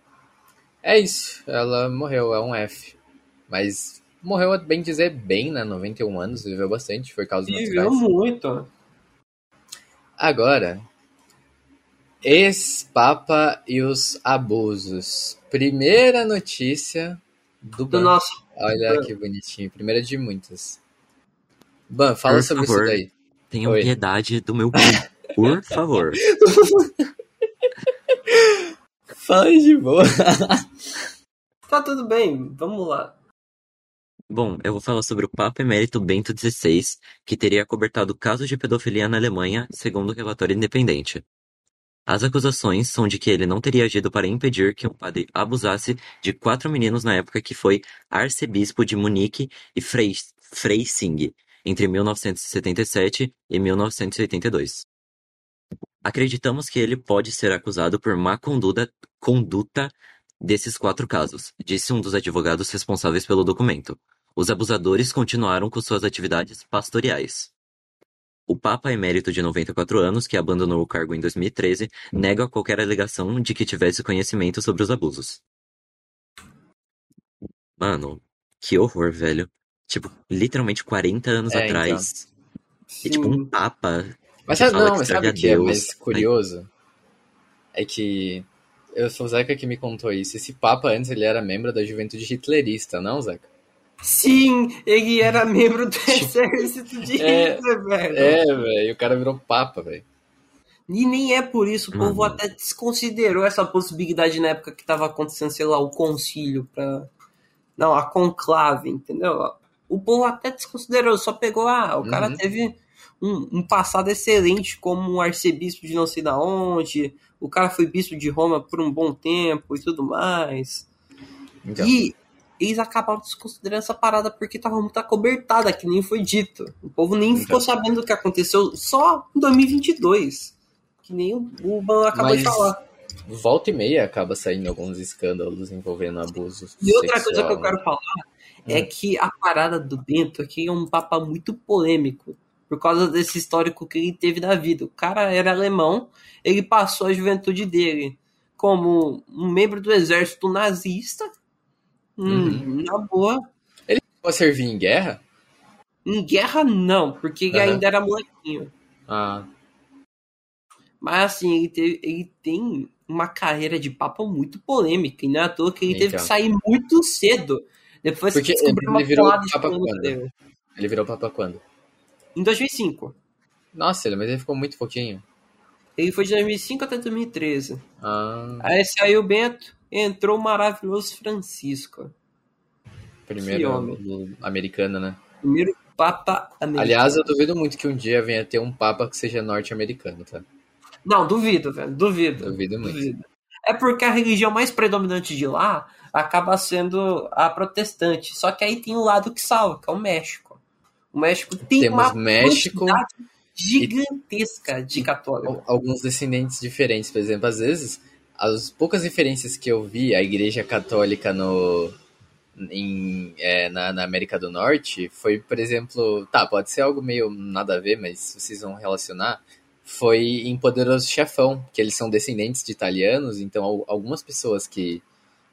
É isso, ela morreu, é um F. Mas morreu, bem dizer, bem, né? 91 anos, viveu bastante, foi causa Viveu muito. Agora, Ex-Papa e os abusos. Primeira notícia do, do nosso. Olha que bonitinho. Primeira de muitas. Ban, fala Por sobre favor, isso daí. Tenha Oi. piedade do meu Por favor. fala de boa. tá tudo bem, vamos lá. Bom, eu vou falar sobre o Papa Emérito Bento XVI, que teria cobertado casos de pedofilia na Alemanha, segundo o relatório independente. As acusações são de que ele não teria agido para impedir que um padre abusasse de quatro meninos na época que foi arcebispo de Munique e Freising, entre 1977 e 1982. Acreditamos que ele pode ser acusado por má conduta, conduta desses quatro casos, disse um dos advogados responsáveis pelo documento. Os abusadores continuaram com suas atividades pastorais. O Papa emérito de 94 anos, que abandonou o cargo em 2013, nega qualquer alegação de que tivesse conhecimento sobre os abusos. Mano, que horror, velho. Tipo, literalmente 40 anos é, atrás. Então. E tipo, um Papa. Mas sabe, não, mas sabe o que é mais curioso? É que. Eu sou o Zeca que me contou isso. Esse Papa antes ele era membro da juventude hitlerista, não, Zeca? Sim, ele era membro do exército de é, Hitler, velho. É, velho, o cara virou papa, velho. E nem é por isso, o povo até desconsiderou essa possibilidade na época que tava acontecendo, sei lá, o concílio pra... Não, a conclave, entendeu? O povo até desconsiderou, só pegou, ah, o uhum. cara teve um, um, passado excelente como um arcebispo de não sei da onde, o cara foi bispo de Roma por um bom tempo e tudo mais. Então. E eles acabaram desconsiderando essa parada porque tava muito acobertada, que nem foi dito. O povo nem então. ficou sabendo o que aconteceu só em 2022. Que nem o Ban acabou Mas... de falar. Volta e meia acaba saindo alguns escândalos envolvendo abusos. E outra coisa que eu quero falar é hum. que a parada do Bento aqui é um papa muito polêmico por causa desse histórico que ele teve da vida. O cara era alemão, ele passou a juventude dele como um membro do exército nazista Hum, uhum. Na boa. Ele pode servir em guerra? Em guerra não, porque ele ainda era molequinho. Ah. Mas assim, ele, teve, ele tem uma carreira de papa muito polêmica, e não é à toa que ele então. teve que sair muito cedo. Depois porque que ele, ele virou papa quando? Dele. Ele virou papa quando? Em 2005. Nossa, mas ele ficou muito pouquinho. Ele foi de 2005 até 2013. Ah. Aí saiu o Bento, entrou o maravilhoso Francisco. Primeiro americano, né? Primeiro Papa americano. Aliás, eu duvido muito que um dia venha ter um Papa que seja norte-americano, tá? Não, duvido, velho. Duvido. Duvido muito. Duvido. É porque a religião mais predominante de lá acaba sendo a protestante. Só que aí tem o lado que salva, que é o México. O México tem Temos uma México gigantesca de católico. Alguns descendentes diferentes, por exemplo, às vezes, as poucas referências que eu vi a igreja católica no, em, é, na, na, América do Norte foi, por exemplo, tá, pode ser algo meio nada a ver, mas vocês vão relacionar, foi em Poderoso Chefão, que eles são descendentes de italianos, então algumas pessoas que,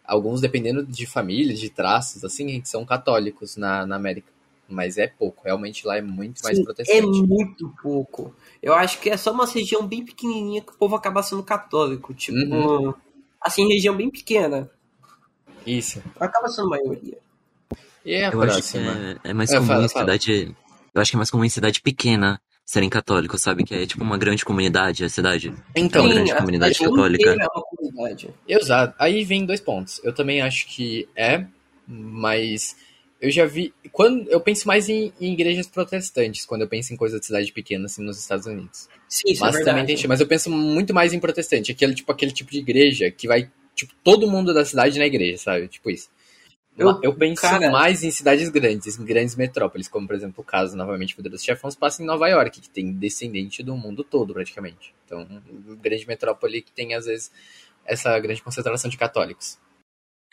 alguns dependendo de família, de traços, assim, são católicos na, na América. Mas é pouco, realmente lá é muito mais Sim, protestante. É muito pouco. Eu acho que é só uma região bem pequenininha que o povo acaba sendo católico. Tipo, uhum. assim, região bem pequena. Isso. Acaba sendo maioria. E é a eu próxima? Acho que é, é mais comum fala, em cidade. Eu acho que é mais comum em cidade pequena serem católicos, sabe? Que é tipo uma grande comunidade, a cidade. Então, é uma grande comunidade católica. É uma comunidade. Exato. Aí vem dois pontos. Eu também acho que é, mas eu já vi. Quando eu penso mais em, em, igrejas protestantes, quando eu penso em coisa de cidade pequena, assim, nos Estados Unidos. Sim, isso é mas é verdade. Também tem, mas eu penso muito mais em protestante, aquele tipo, aquele tipo de igreja que vai tipo, todo mundo da cidade na igreja, sabe? Tipo isso. Eu, eu penso cara... mais em cidades grandes, em grandes metrópoles, como por exemplo o caso, novamente, Poderoso Chefões passa em Nova York, que tem descendente do mundo todo, praticamente. Então, grande metrópole que tem, às vezes, essa grande concentração de católicos.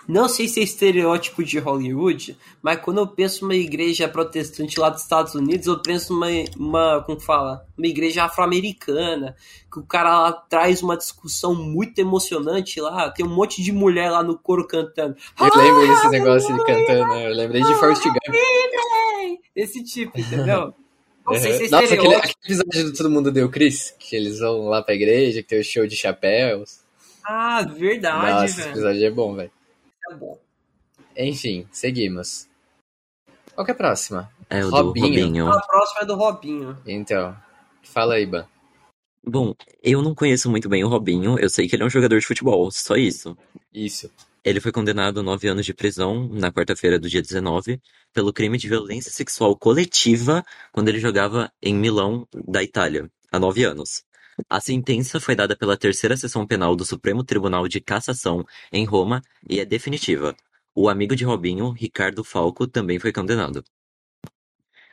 Não sei se é estereótipo de Hollywood, mas quando eu penso uma igreja protestante lá dos Estados Unidos, eu penso uma, uma como fala, uma igreja afro-americana, que o cara lá traz uma discussão muito emocionante lá, tem um monte de mulher lá no coro cantando. Eu lembro desse negócio de cantando, eu lembrei de Forrest Gump. Esse tipo, entendeu? Não uhum. sei se é Nossa, aquele, aquele, episódio do Todo Mundo Deu Chris, que eles vão lá pra igreja, que tem o show de chapéus. Ah, verdade, Nossa, velho. esse episódio é bom, velho bom. Enfim, seguimos. Qual que é a próxima? É o Robinho. do Robinho. A próxima é do Robinho. Então, fala aí, Ban. Bom, eu não conheço muito bem o Robinho, eu sei que ele é um jogador de futebol, só isso. Isso. Ele foi condenado a nove anos de prisão na quarta-feira do dia 19 pelo crime de violência sexual coletiva quando ele jogava em Milão, da Itália, há nove anos. A sentença foi dada pela terceira sessão penal do Supremo Tribunal de Cassação, em Roma, e é definitiva. O amigo de Robinho, Ricardo Falco, também foi condenado.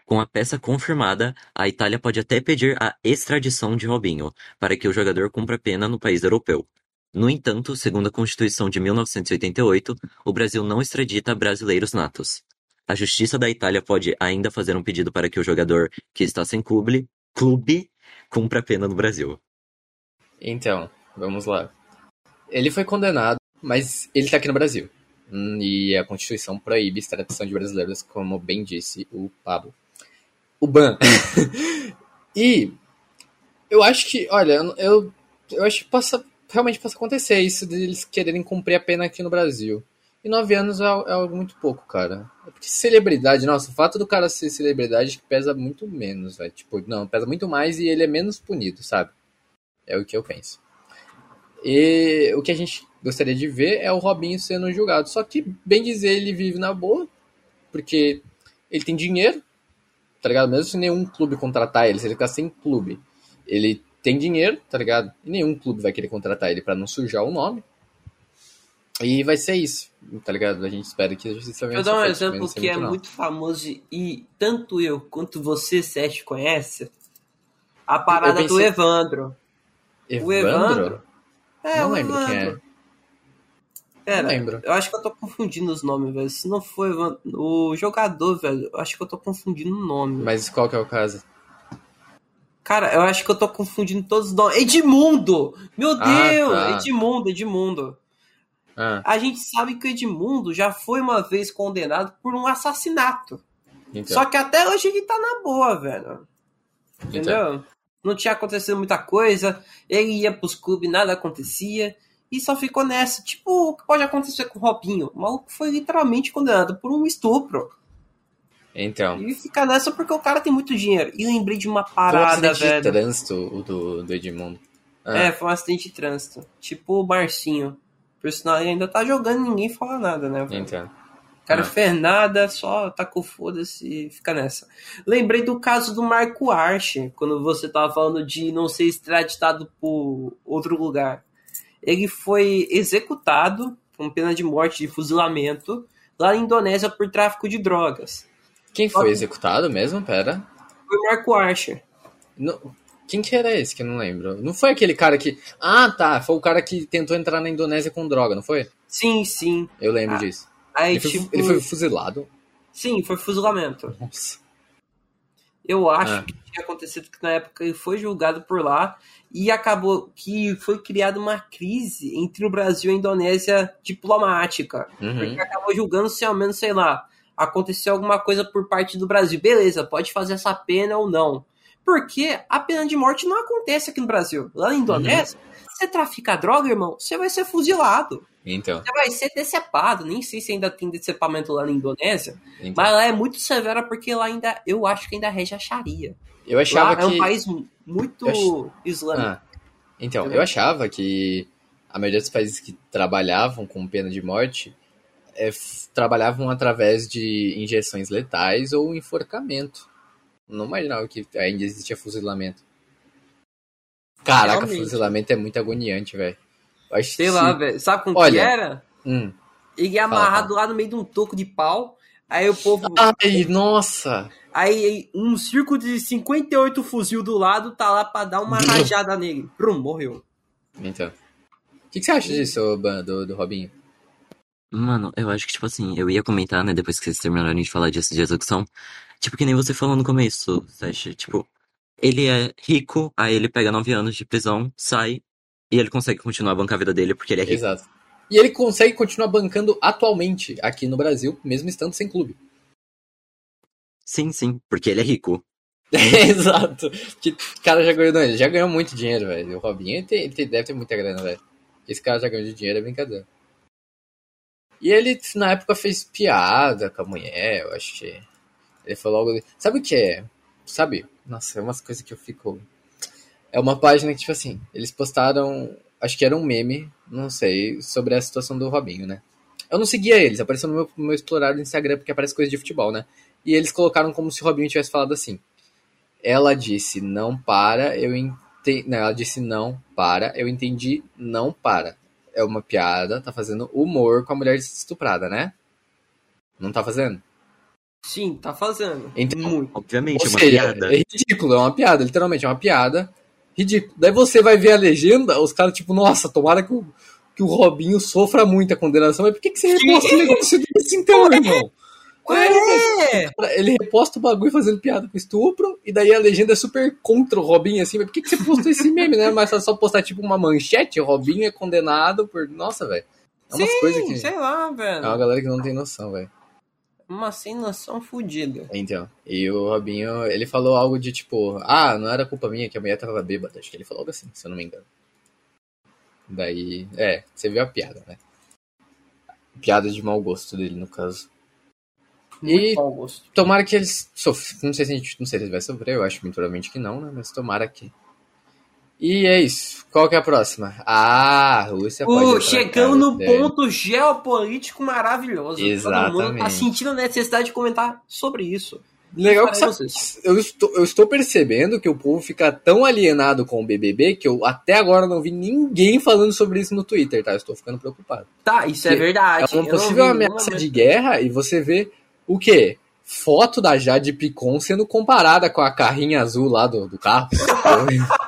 Com a peça confirmada, a Itália pode até pedir a extradição de Robinho, para que o jogador cumpra pena no país europeu. No entanto, segundo a Constituição de 1988, o Brasil não extradita brasileiros natos. A Justiça da Itália pode ainda fazer um pedido para que o jogador que está sem clube, clube cumpra a pena no Brasil. Então, vamos lá. Ele foi condenado, mas ele tá aqui no Brasil. Hum, e a Constituição proíbe a extradição de brasileiros, como bem disse o Pablo. O Ban. e eu acho que, olha, eu, eu acho que possa, realmente possa acontecer isso deles quererem cumprir a pena aqui no Brasil. E nove anos é, é algo muito pouco, cara. É porque celebridade, nossa, o fato do cara ser celebridade pesa muito menos, velho. Tipo, não, pesa muito mais e ele é menos punido, sabe? É o que eu penso. E o que a gente gostaria de ver é o Robinho sendo julgado. Só que, bem dizer, ele vive na boa, porque ele tem dinheiro, tá ligado? Mesmo se nenhum clube contratar ele, se ele ficar sem clube, ele tem dinheiro, tá ligado? E nenhum clube vai querer contratar ele para não sujar o nome. E vai ser isso, tá ligado? A gente espera que a justiça venha. Vou dar um exemplo que é não. muito famoso e tanto eu quanto você, Sérgio, conhece. A parada pensei... do Evandro. Evandro? O Evandro. É, não o lembro Evandro. quem é. Pera, não lembro. eu acho que eu tô confundindo os nomes, velho. Se não for o jogador, velho, eu acho que eu tô confundindo o nome. Mas qual que é o caso? Cara, eu acho que eu tô confundindo todos os nomes. Edmundo! Meu ah, Deus! Ah, tá. Edmundo, Edmundo. Ah. A gente sabe que o Edmundo já foi uma vez condenado por um assassinato. Então. Só que até hoje ele tá na boa, velho. Entendeu? Então. Não tinha acontecido muita coisa, ele ia pros clubes, nada acontecia, e só ficou nessa. Tipo, o que pode acontecer com o Robinho? O maluco foi literalmente condenado por um estupro. Então. E fica nessa porque o cara tem muito dinheiro. E lembrei de uma parada, foi um velho. de trânsito do, do Edmundo. Ah. É, foi um acidente de trânsito. Tipo o Marcinho. Por sinal, ele ainda tá jogando e ninguém fala nada, né? Então. O cara ah. fez nada, só tacou foda-se e fica nessa. Lembrei do caso do Marco Arche, quando você tava falando de não ser extraditado por outro lugar. Ele foi executado com pena de morte de fuzilamento lá na Indonésia por tráfico de drogas. Quem foi executado mesmo? Pera. Foi Marco Archer. Não, quem que era esse que eu não lembro? Não foi aquele cara que. Ah, tá. Foi o cara que tentou entrar na Indonésia com droga, não foi? Sim, sim. Eu lembro Ah, disso. Aí, Ele foi, tipo, ele foi fuzilado. Sim, foi fuzilamento. Nossa. Eu acho Ah. que tinha acontecido que na época ele foi julgado por lá e acabou que foi criada uma crise entre o Brasil e a Indonésia diplomática. Uhum. Porque acabou julgando se ao menos, sei lá, aconteceu alguma coisa por parte do Brasil. Beleza, pode fazer essa pena ou não. Porque a pena de morte não acontece aqui no Brasil. Lá na Indonésia, você trafica droga, irmão, você vai ser fuzilado. Então, Você vai ser decepado. Nem sei se ainda tem decepamento lá na Indonésia. então. Mas lá é muito severa porque lá ainda, eu acho que ainda rege a Sharia. eu achava Lá que. é um país muito Eu islâmico. Ah, então, Entendeu? eu achava que a maioria dos países que trabalhavam com pena de morte é, trabalhavam através de injeções letais ou enforcamento. Não imaginava que ainda existia fuzilamento. Caraca, Realmente. fuzilamento é muito agoniante, velho. Sei que lá, velho. Sabe como Olha, que era? Hum. Ele é Fala, amarrado lá no meio de um toco de pau. Aí o povo. Ai, nossa! Aí um círculo de 58 fuzil do lado tá lá pra dar uma rajada nele. Prum, morreu. Então. O que, que você acha disso, Ban, do, do Robinho? Mano, eu acho que, tipo assim, eu ia comentar, né, depois que vocês terminarem de falar disso de execução. Tipo, que nem você falou no começo, Sérgio. Tipo, ele é rico, aí ele pega nove anos de prisão, sai, e ele consegue continuar a bancar a vida dele porque ele é rico. Exato. E ele consegue continuar bancando atualmente aqui no Brasil, mesmo estando sem clube. Sim, sim, porque ele é rico. Exato. Que o cara já ganhou, não, ele já ganhou muito dinheiro, velho. O Robinho ele tem- ele tem- deve ter muita grana, velho. Esse cara já ganhou de dinheiro, é brincadeira. E ele, na época, fez piada com a mulher, eu acho Ele falou algo. Sabe o que é? Sabe? Nossa, é umas coisas que eu fico. É uma página que, tipo assim, eles postaram. Acho que era um meme, não sei, sobre a situação do Robinho, né? Eu não seguia eles, apareceu no meu, meu explorar do Instagram porque aparece coisa de futebol, né? E eles colocaram como se o Robinho tivesse falado assim. Ela disse não para, eu entendi. Ela disse não para, eu entendi não para. É uma piada, tá fazendo humor com a mulher estuprada, né? Não tá fazendo? Sim, tá fazendo. Então, Muito. Obviamente, Ou é uma seja, piada. é ridículo, é uma piada, literalmente, é uma piada. Ridículo. Daí você vai ver a legenda, os caras, tipo, nossa, tomara que o, que o Robinho sofra muita condenação. Mas por que, que você reposta um negócio desse então, irmão? É! Ele reposta o bagulho fazendo piada com estupro, e daí a legenda é super contra o Robinho, assim, mas por que, que você postou esse meme, né? Mas só postar tipo uma manchete, o Robinho é condenado por. Nossa, velho. É umas Sim, coisas que. sei lá, É velho. uma galera que não tem noção, velho. Uma sem noção fodida. Então, e o Robinho, ele falou algo de tipo, ah, não era culpa minha que a mulher tava bêbada. Acho que ele falou algo assim, se eu não me engano. Daí, é, você viu a piada, né? Piada de mau gosto dele, no caso. E- Muito mau gosto. Tomara que eles sofram. Não sei se a gente. Não sei se ele vai sofrer, eu acho muito provavelmente que não, né? Mas tomara que. E é isso. Qual que é a próxima? Ah, a Rússia pode. Casa no ponto geopolítico maravilhoso. Todo mundo tá Exatamente. sentindo a necessidade de comentar sobre isso. Legal que eu, estou, eu estou percebendo que o povo fica tão alienado com o BBB que eu até agora não vi ninguém falando sobre isso no Twitter, tá? Eu estou ficando preocupado. Tá, isso é Que verdade. É uma possível ameaça de guerra e você vê o quê? Foto da Jade Picon sendo comparada com a carrinha azul lá do, do carro.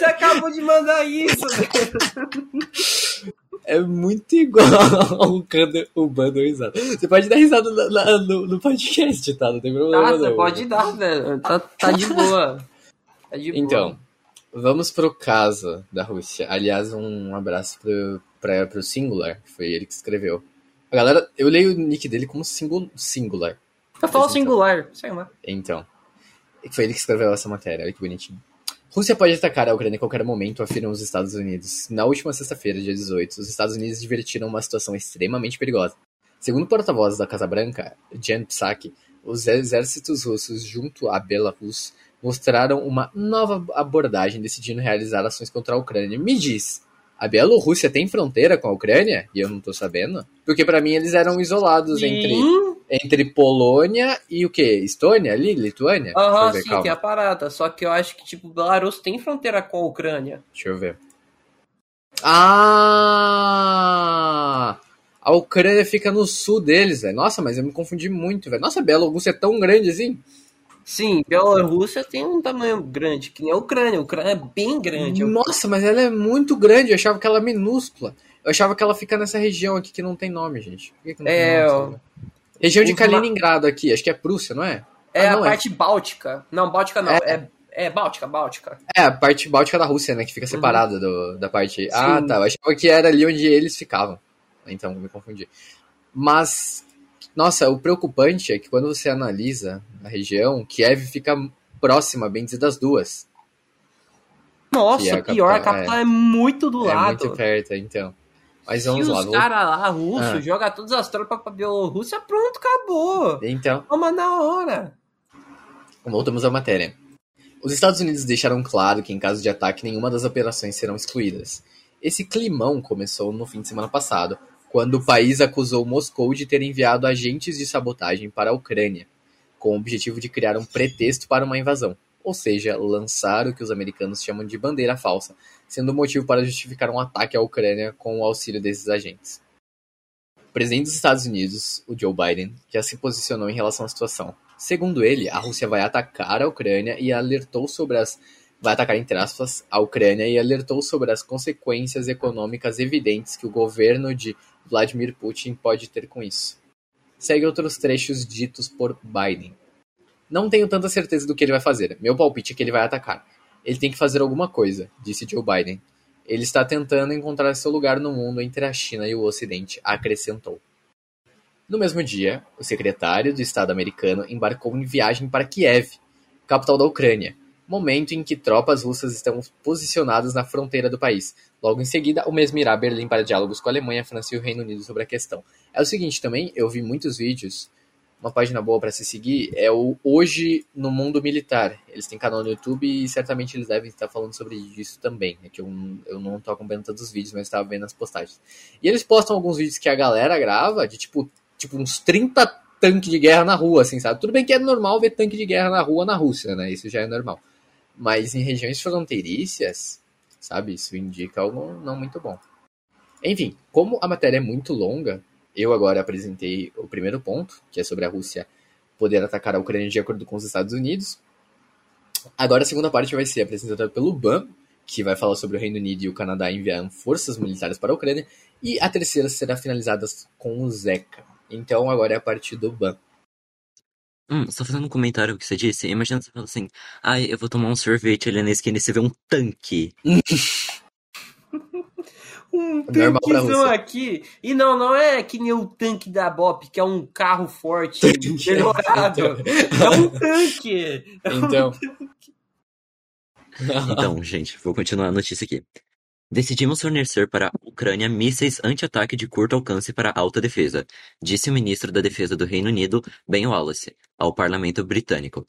Você acabou de mandar isso, velho. É muito igual o Kander, o Bando risada. Você pode dar risada na- na- no, no podcast, tá? Não tem problema Ah, não. você pode dar, velho. Tá, tá de boa. Tá de boa. Então, vamos pro caso da Rússia. Aliás, um abraço pro, pra, pro Singular, que foi ele que escreveu. A galera, eu leio o nick dele como singu- Singular. Eu falo Então. singular, sei lá. Então, foi ele que escreveu essa matéria, olha que bonitinho. Rússia pode atacar a Ucrânia a qualquer momento, afirmam os Estados Unidos. Na última sexta-feira, dia 18, os Estados Unidos divertiram uma situação extremamente perigosa. Segundo o porta-voz da Casa Branca, Jen Psaki, os exércitos russos, junto à Belarus, mostraram uma nova abordagem, decidindo realizar ações contra a Ucrânia. Me diz, a Bielorrússia tem fronteira com a Ucrânia? E eu não tô sabendo? Porque pra mim eles eram isolados entre Sim. entre Polônia e o que? Estônia ali? Lituânia? Aham, ver, sim, calma. tem a parada. Só que eu acho que, tipo, Belarus tem fronteira com a Ucrânia. Deixa eu ver. Ah! A Ucrânia fica no sul deles, velho. Nossa, mas eu me confundi muito, velho. Nossa, a Bielorrússia é tão grande assim. Sim, Bielorrússia tem um tamanho grande, que nem a Ucrânia. A Ucrânia é bem grande. Nossa, mas ela é muito grande. Eu achava que ela é minúscula. Eu achava que ela fica nessa região aqui que não tem nome, gente. Por que que não É, tem ó. nome? Região de Kaliningrado aqui. Acho que é Prússia, não é? É Ah, a não, parte báltica. Não, báltica não. É. É, é, báltica, báltica. É, a parte báltica da Rússia, né? Que fica separada do, da parte. Ah, Sim. tá. Eu achava que era ali onde eles ficavam. Então, me confundi. Mas, nossa, o preocupante é que quando você analisa a região, Kiev fica próxima, bem dizer, das duas. Nossa, é a pior, a capital, capital é, muito do é lado. muito perto, então. Mas Se vamos lá. os vou- caras lá, russos, Ah. jogam todas as tropas pra Bielorrússia, pronto, acabou. Então, Toma na hora. voltamos à matéria. Os Estados Unidos deixaram claro que, em caso de ataque, nenhuma das operações serão excluídas. Esse climão começou no fim de semana passado, quando o país acusou Moscou de ter enviado agentes de sabotagem para a Ucrânia, com o objetivo de criar um pretexto para uma invasão, ou seja, lançar o que os americanos chamam de bandeira falsa, sendo o motivo para justificar um ataque à Ucrânia com o auxílio desses agentes. O presidente dos Estados Unidos, o Joe Biden, já se posicionou em relação à situação. Segundo ele, a Rússia vai atacar a Ucrânia e alertou sobre as vai atacar entre aspas a Ucrânia e alertou sobre as consequências econômicas evidentes que o governo de Vladimir Putin pode ter com isso. Segue outros trechos ditos por Biden. Não tenho tanta certeza do que ele vai fazer. Meu palpite é que ele vai atacar. Ele tem que fazer alguma coisa, disse Joe Biden. Ele está tentando encontrar seu lugar no mundo entre a China e o Ocidente, acrescentou. No mesmo dia, o secretário do Estado americano embarcou em viagem para Kiev, capital da Ucrânia, momento em que tropas russas estão posicionadas na fronteira do país. Logo em seguida, o mesmo irá a Berlim para diálogos com a Alemanha, a França e o Reino Unido sobre a questão. É o seguinte também, eu vi muitos vídeos, uma página boa para se seguir é o Hoje no Mundo Militar. Eles têm canal no YouTube e certamente eles devem estar falando sobre isso também. É que eu, eu não estou acompanhando todos os vídeos, mas estava vendo as postagens. E eles postam alguns vídeos que a galera grava de tipo, tipo uns 30 tanques de guerra na rua, assim, sabe? Tudo bem que é normal ver tanque de guerra na rua na Rússia, né? Isso já é normal. Mas em regiões fronteiriças, sabe? Isso indica algo não muito bom. Enfim, como a matéria é muito longa, eu agora apresentei o primeiro ponto, que é sobre a Rússia poder atacar a Ucrânia de acordo com os Estados Unidos. Agora a segunda parte vai ser apresentada pelo BAM, que vai falar sobre o Reino Unido e o Canadá enviando forças militares para a Ucrânia. E a terceira será finalizada com o Zeca. Então agora é a parte do BAM. Hum, só fazendo um comentário que você disse, imagina você falando assim, ai, eu vou tomar um sorvete ali na esquina e você vê um tanque. Um pra tanquezão aqui. E não, não é que nem o tanque da Bop, que é um carro forte, melhorado. É um tanque. É um Então. Então, gente, vou continuar a notícia aqui. Decidimos fornecer para a Ucrânia mísseis anti-ataque de curto alcance para alta defesa, disse o ministro da Defesa do Reino Unido, Ben Wallace, ao parlamento britânico.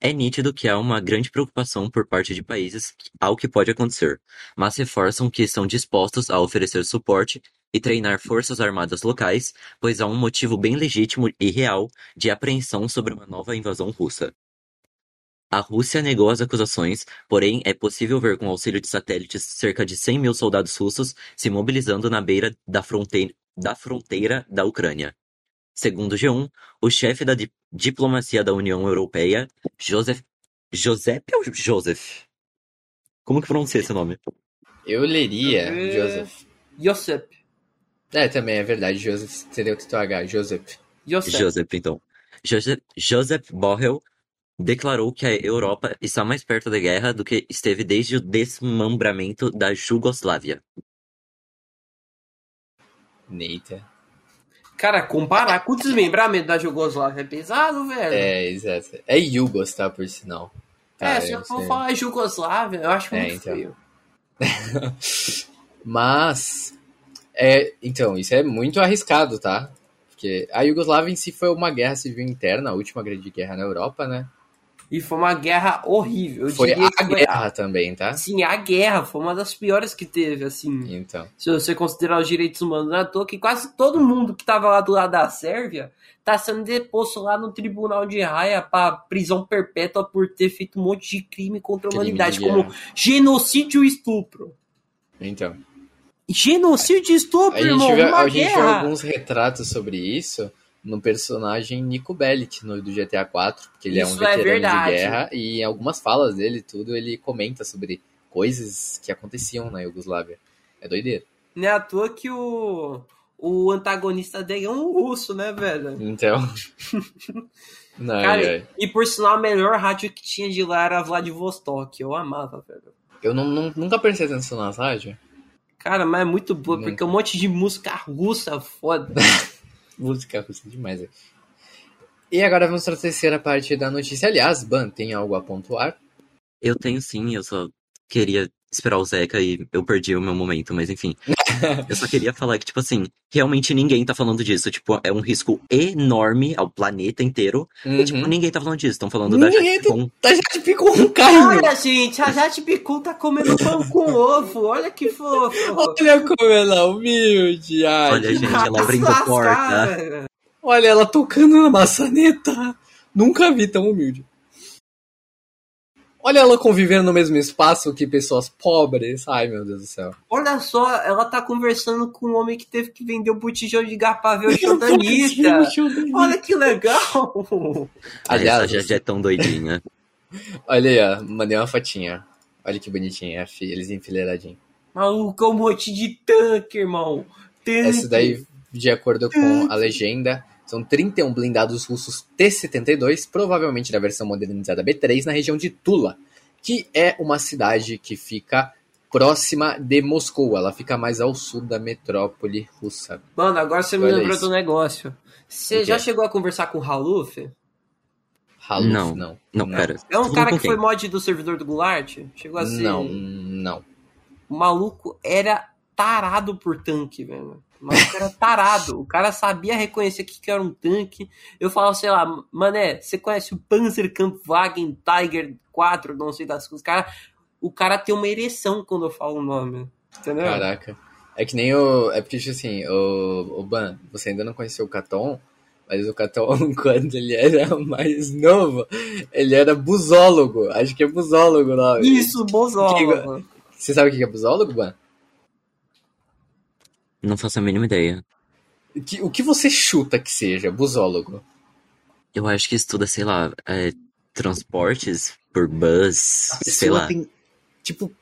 É nítido que há uma grande preocupação por parte de países ao que pode acontecer, mas reforçam que estão dispostos a oferecer suporte e treinar forças armadas locais, pois há um motivo bem legítimo e real de apreensão sobre uma nova invasão russa. A Rússia negou as acusações, porém é possível ver com auxílio de satélites cerca de 100 mil soldados russos se mobilizando na beira da fronteira da, fronteira da Ucrânia. Segundo o G1, o chefe da di diplomacia da União Europeia, Joseph... Josep ou Joseph? Como que pronuncia esse nome? Eu leria, É. Joseph. Josep. É, também é verdade, Joseph. Seria o título H, Joseph. Josep. Joseph, então. Joseph, Joseph Borrell declarou que a Europa está mais perto da guerra do que esteve desde o desmembramento da Jugoslávia. Neita. Cara, comparar com o desmembramento da Jugoslávia é pesado, velho. É, exato. É Yugos, tá, por sinal. Tá, É, se eu for falar Jugoslávia, eu acho É, muito então. feio. Mas, é, então, isso é muito arriscado, tá? Porque a Iugoslávia em si foi uma guerra civil interna, a última grande guerra na Europa, né? E foi uma guerra horrível. Eu Foi a foi- guerra também, tá? Sim, a guerra foi uma das piores que teve, assim. Então, Se você considerar os direitos humanos na toa, que quase todo mundo que tava lá do lado da Sérvia tá sendo deposto lá no tribunal de Haia pra prisão perpétua por ter feito um monte de crime contra a crime de humanidade, guerra. como genocídio e estupro. Então, Genocídio e estupro, a irmão, viu, a gente viu guerra. alguns retratos sobre isso, no personagem Nico Bellic no, do GTA 4, porque ele Isso é um veterano é de guerra e em algumas falas dele tudo ele comenta sobre coisas que aconteciam na Iugoslávia. É doideira. Não é à toa que o, o antagonista dele é um russo, né, velho? Então. Não, Cara, é. e por sinal, a melhor rádio que tinha de lá era Vladivostok. Eu amava, velho. Eu não, não, nunca prestei atenção nas rádios. Cara, mas é muito boa, nunca. porque é um monte de música russa foda. música russa demais, velho. E agora vamos para a terceira parte da notícia. Aliás, Ban, tem algo a pontuar? Eu tenho sim, eu só queria esperar o Zeca e eu perdi o meu momento, mas enfim. eu só queria falar que, tipo assim, realmente ninguém tá falando disso. Tipo, é um risco enorme ao planeta inteiro. Uhum. E, tipo, uhum. ninguém tá falando disso. Estão falando ninguém da Jade Da Jade Picon, cara. Olha, gente, a Jade Picon tá comendo pão com ovo. Olha que fofo. Olha como ela é humilde. Ai, Olha, gente, ela abrindo porta. Olha ela tocando na maçaneta. Nunca vi tão humilde. Olha ela convivendo no mesmo espaço que pessoas pobres. Ai, meu Deus do céu. Olha só, ela tá conversando com um homem que teve que vender o botijão de gás pra ver o show da Anitta. Olha que legal. Aliás, já, já é tão doidinha. Olha aí, ó. Mandei uma fotinha. Olha que bonitinha, eles enfileiradinhos. Maluco, é um monte de tanque, irmão. Tanque. Essa daí, de acordo com a legenda, são 31 blindados russos T-72, provavelmente da versão modernizada B3, na região de Tula, que é uma cidade que fica próxima de Moscou. Ela fica mais ao sul da metrópole russa. Mano, agora você me lembrou do negócio. Você já chegou a conversar com o Haluf? Haluf, não. Não, não, pera. É um cara que foi mod do servidor do Goulart? Chegou a ser... Não, não. O maluco era tarado por tanque, velho. Mas o cara tarado. O cara sabia reconhecer o que era um tanque. Eu falava, sei lá, mané, você conhece o Panzerkampfwagen Tiger 4, não sei das coisas. O cara, o cara tem uma ereção quando eu falo o nome. Entendeu? Caraca. É que nem o. É porque, tipo assim, o, o Ban, você ainda não conheceu o Caton, mas o Caton, quando ele era mais novo, ele era busólogo. Acho que é busólogo não? Isso, busólogo. Você sabe o que é busólogo, Ban? Não faço a mínima ideia. O que, o que você chuta que seja, busólogo? Eu acho que estuda, sei lá, é, transportes por bus, sei lá. Tem, tipo,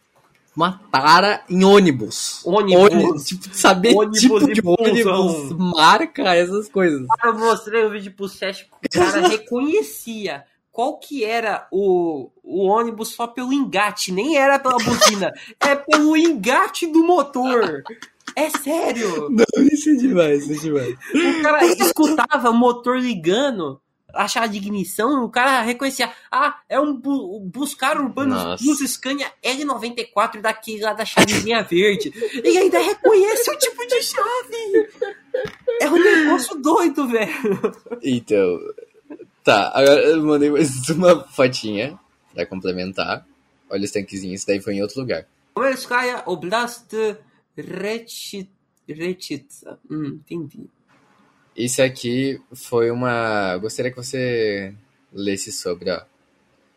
uma tara em ônibus. Ônibus. ônibus tipo, saber ônibus tipo de ônibus, marca, essas coisas. Eu mostrei o vídeo pro Sérgio, o cara reconhecia qual que era o, o ônibus só pelo engate, nem era pela buzina, é pelo engate do motor. É sério! Não, isso é demais, isso é demais. O cara escutava o motor ligando, achava de ignição, o cara reconhecia, ah, é um bu buscar urbano Bus Scania L94 daqui lá da chavezinha verde. E ainda reconhece o tipo de chave! É um negócio doido, velho. Então, tá, agora eu mandei mais uma fotinha pra complementar. Olha os tanquezinhos, isso daí foi em outro lugar. Omerskaya Oblast Retitsa. Hum, entendi. Isso aqui foi uma. Gostaria que você lesse sobre, ó.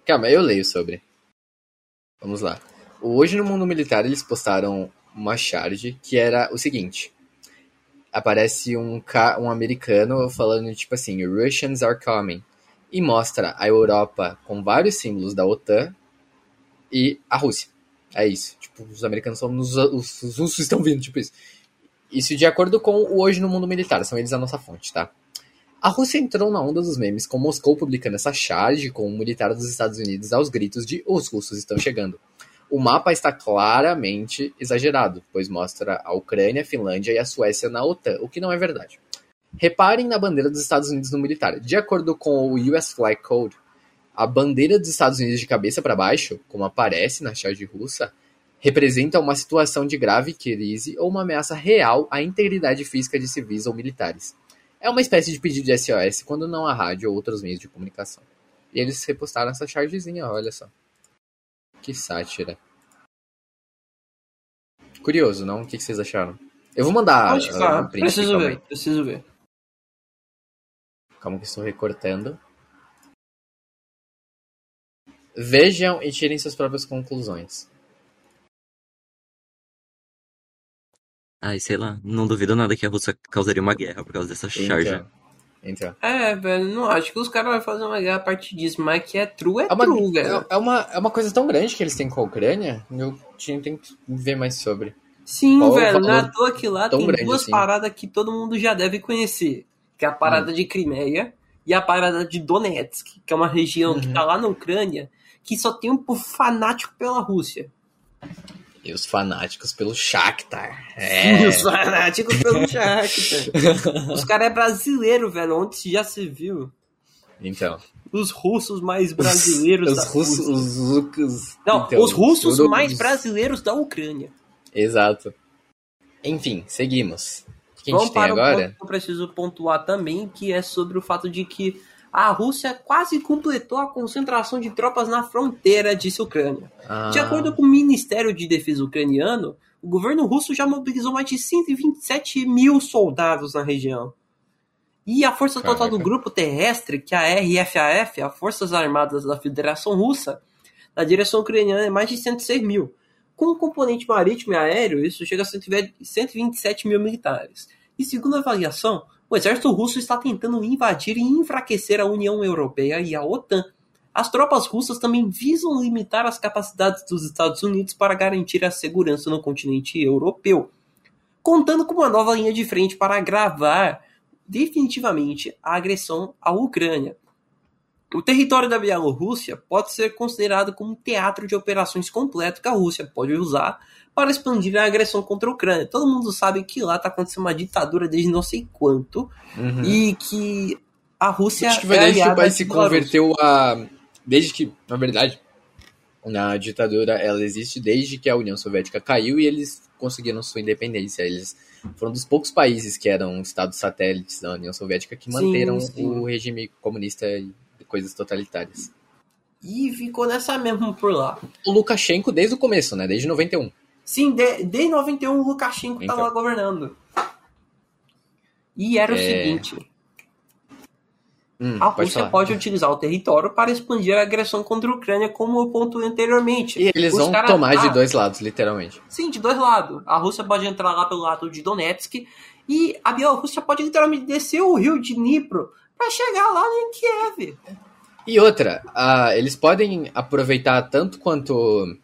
Calma, eu leio sobre. Vamos lá. Hoje no mundo militar eles postaram uma charge que era o seguinte. Aparece um, um americano falando tipo assim, Russians are coming. E mostra a Europa com vários símbolos da OTAN e a Rússia. É isso. Tipo, os americanos são os, os, os russos estão vindo, tipo isso. Isso de acordo com o Hoje no Mundo Militar, são eles a nossa fonte, tá? A Rússia entrou na onda dos memes, com Moscou publicando essa charge com o militar dos Estados Unidos aos gritos de os russos estão chegando. O mapa está claramente exagerado, pois mostra a Ucrânia, a Finlândia e a Suécia na OTAN, o que não é verdade. Reparem na bandeira dos Estados Unidos no militar. De acordo com o US Flag Code, a bandeira dos Estados Unidos de cabeça para baixo, como aparece na charge russa, representa uma situação de grave crise ou uma ameaça real à integridade física de civis ou militares. É uma espécie de pedido de SOS quando não há rádio ou outros meios de comunicação. E eles repostaram essa chargezinha, olha só. Que sátira. Curioso, não? O que vocês acharam? Eu vou mandar Acho, uh, um. Preciso ver, preciso ver. Calma que estou recortando. Vejam e tirem suas próprias conclusões. Ai, sei lá, não duvido nada que a Rússia causaria uma guerra por causa dessa charge. Então, Então. É, velho, não acho que os caras vão fazer uma guerra a partir disso, mas que é true, é, é uma, true, velho. É uma, é uma coisa tão grande que eles têm com a Ucrânia, eu tinha, tenho que ver mais sobre. Sim, Qual velho, não é à toa que lá tem duas assim. paradas que todo mundo já deve conhecer. Que é a parada hum. de Crimeia e a parada de Donetsk, que é uma região uhum. que tá lá na Ucrânia, que só tem um povo fanático pela Rússia. E os fanáticos pelo Shakhtar. É. os fanáticos pelo Shakhtar. os caras é brasileiro, velho. Onde já se viu? Então. Os russos mais brasileiros os, da russos, os, os, Não, então, os russos mais brasileiros da Ucrânia. Exato. Enfim, seguimos. O que a gente tem agora? Um que eu preciso pontuar também, que é sobre o fato de que a Rússia quase completou a concentração de tropas na fronteira, disse a Ucrânia. Ah. De acordo com o Ministério de Defesa ucraniano, o governo russo já mobilizou mais de 127 mil soldados na região. E a força total Caraca. do grupo terrestre, que é a RFAF, as Forças Armadas da Federação Russa, na direção ucraniana é mais de 106 mil. Com o componente marítimo e aéreo, isso chega a 127 mil militares. E segundo a avaliação, o exército russo está tentando invadir e enfraquecer a União Europeia e a OTAN. As tropas russas também visam limitar as capacidades dos Estados Unidos para garantir a segurança no continente europeu, contando com uma nova linha de frente para agravar definitivamente a agressão à Ucrânia. O território da Bielorrússia pode ser considerado como um teatro de operações completo que a Rússia pode usar para expandir a agressão contra a Ucrânia. Todo mundo sabe que lá está acontecendo uma ditadura desde não sei quanto uhum. e que a Rússia Acho que foi é desde que o país se converteu a desde que, na verdade, na ditadura ela existe desde que a União Soviética caiu e eles conseguiram sua independência. Eles foram dos poucos países que eram estados satélites da União Soviética que manteram sim, sim. o regime comunista e coisas totalitárias. E ficou nessa mesmo por lá. O Lukashenko desde o começo, né? Desde 91. Sim, de, desde 91 o Lukashenko então. tava governando. E era é... o seguinte. Hum, a Rússia pode, pode utilizar o território para expandir a agressão contra a Ucrânia, como eu pontuei anteriormente. E eles Os vão cara... tomar de dois lados, literalmente. Sim, de dois lados. A Rússia pode entrar lá pelo lado de Donetsk e a Bielorrússia pode literalmente descer o rio de Dnipro para chegar lá em Kiev. E outra, uh, eles podem aproveitar tanto quanto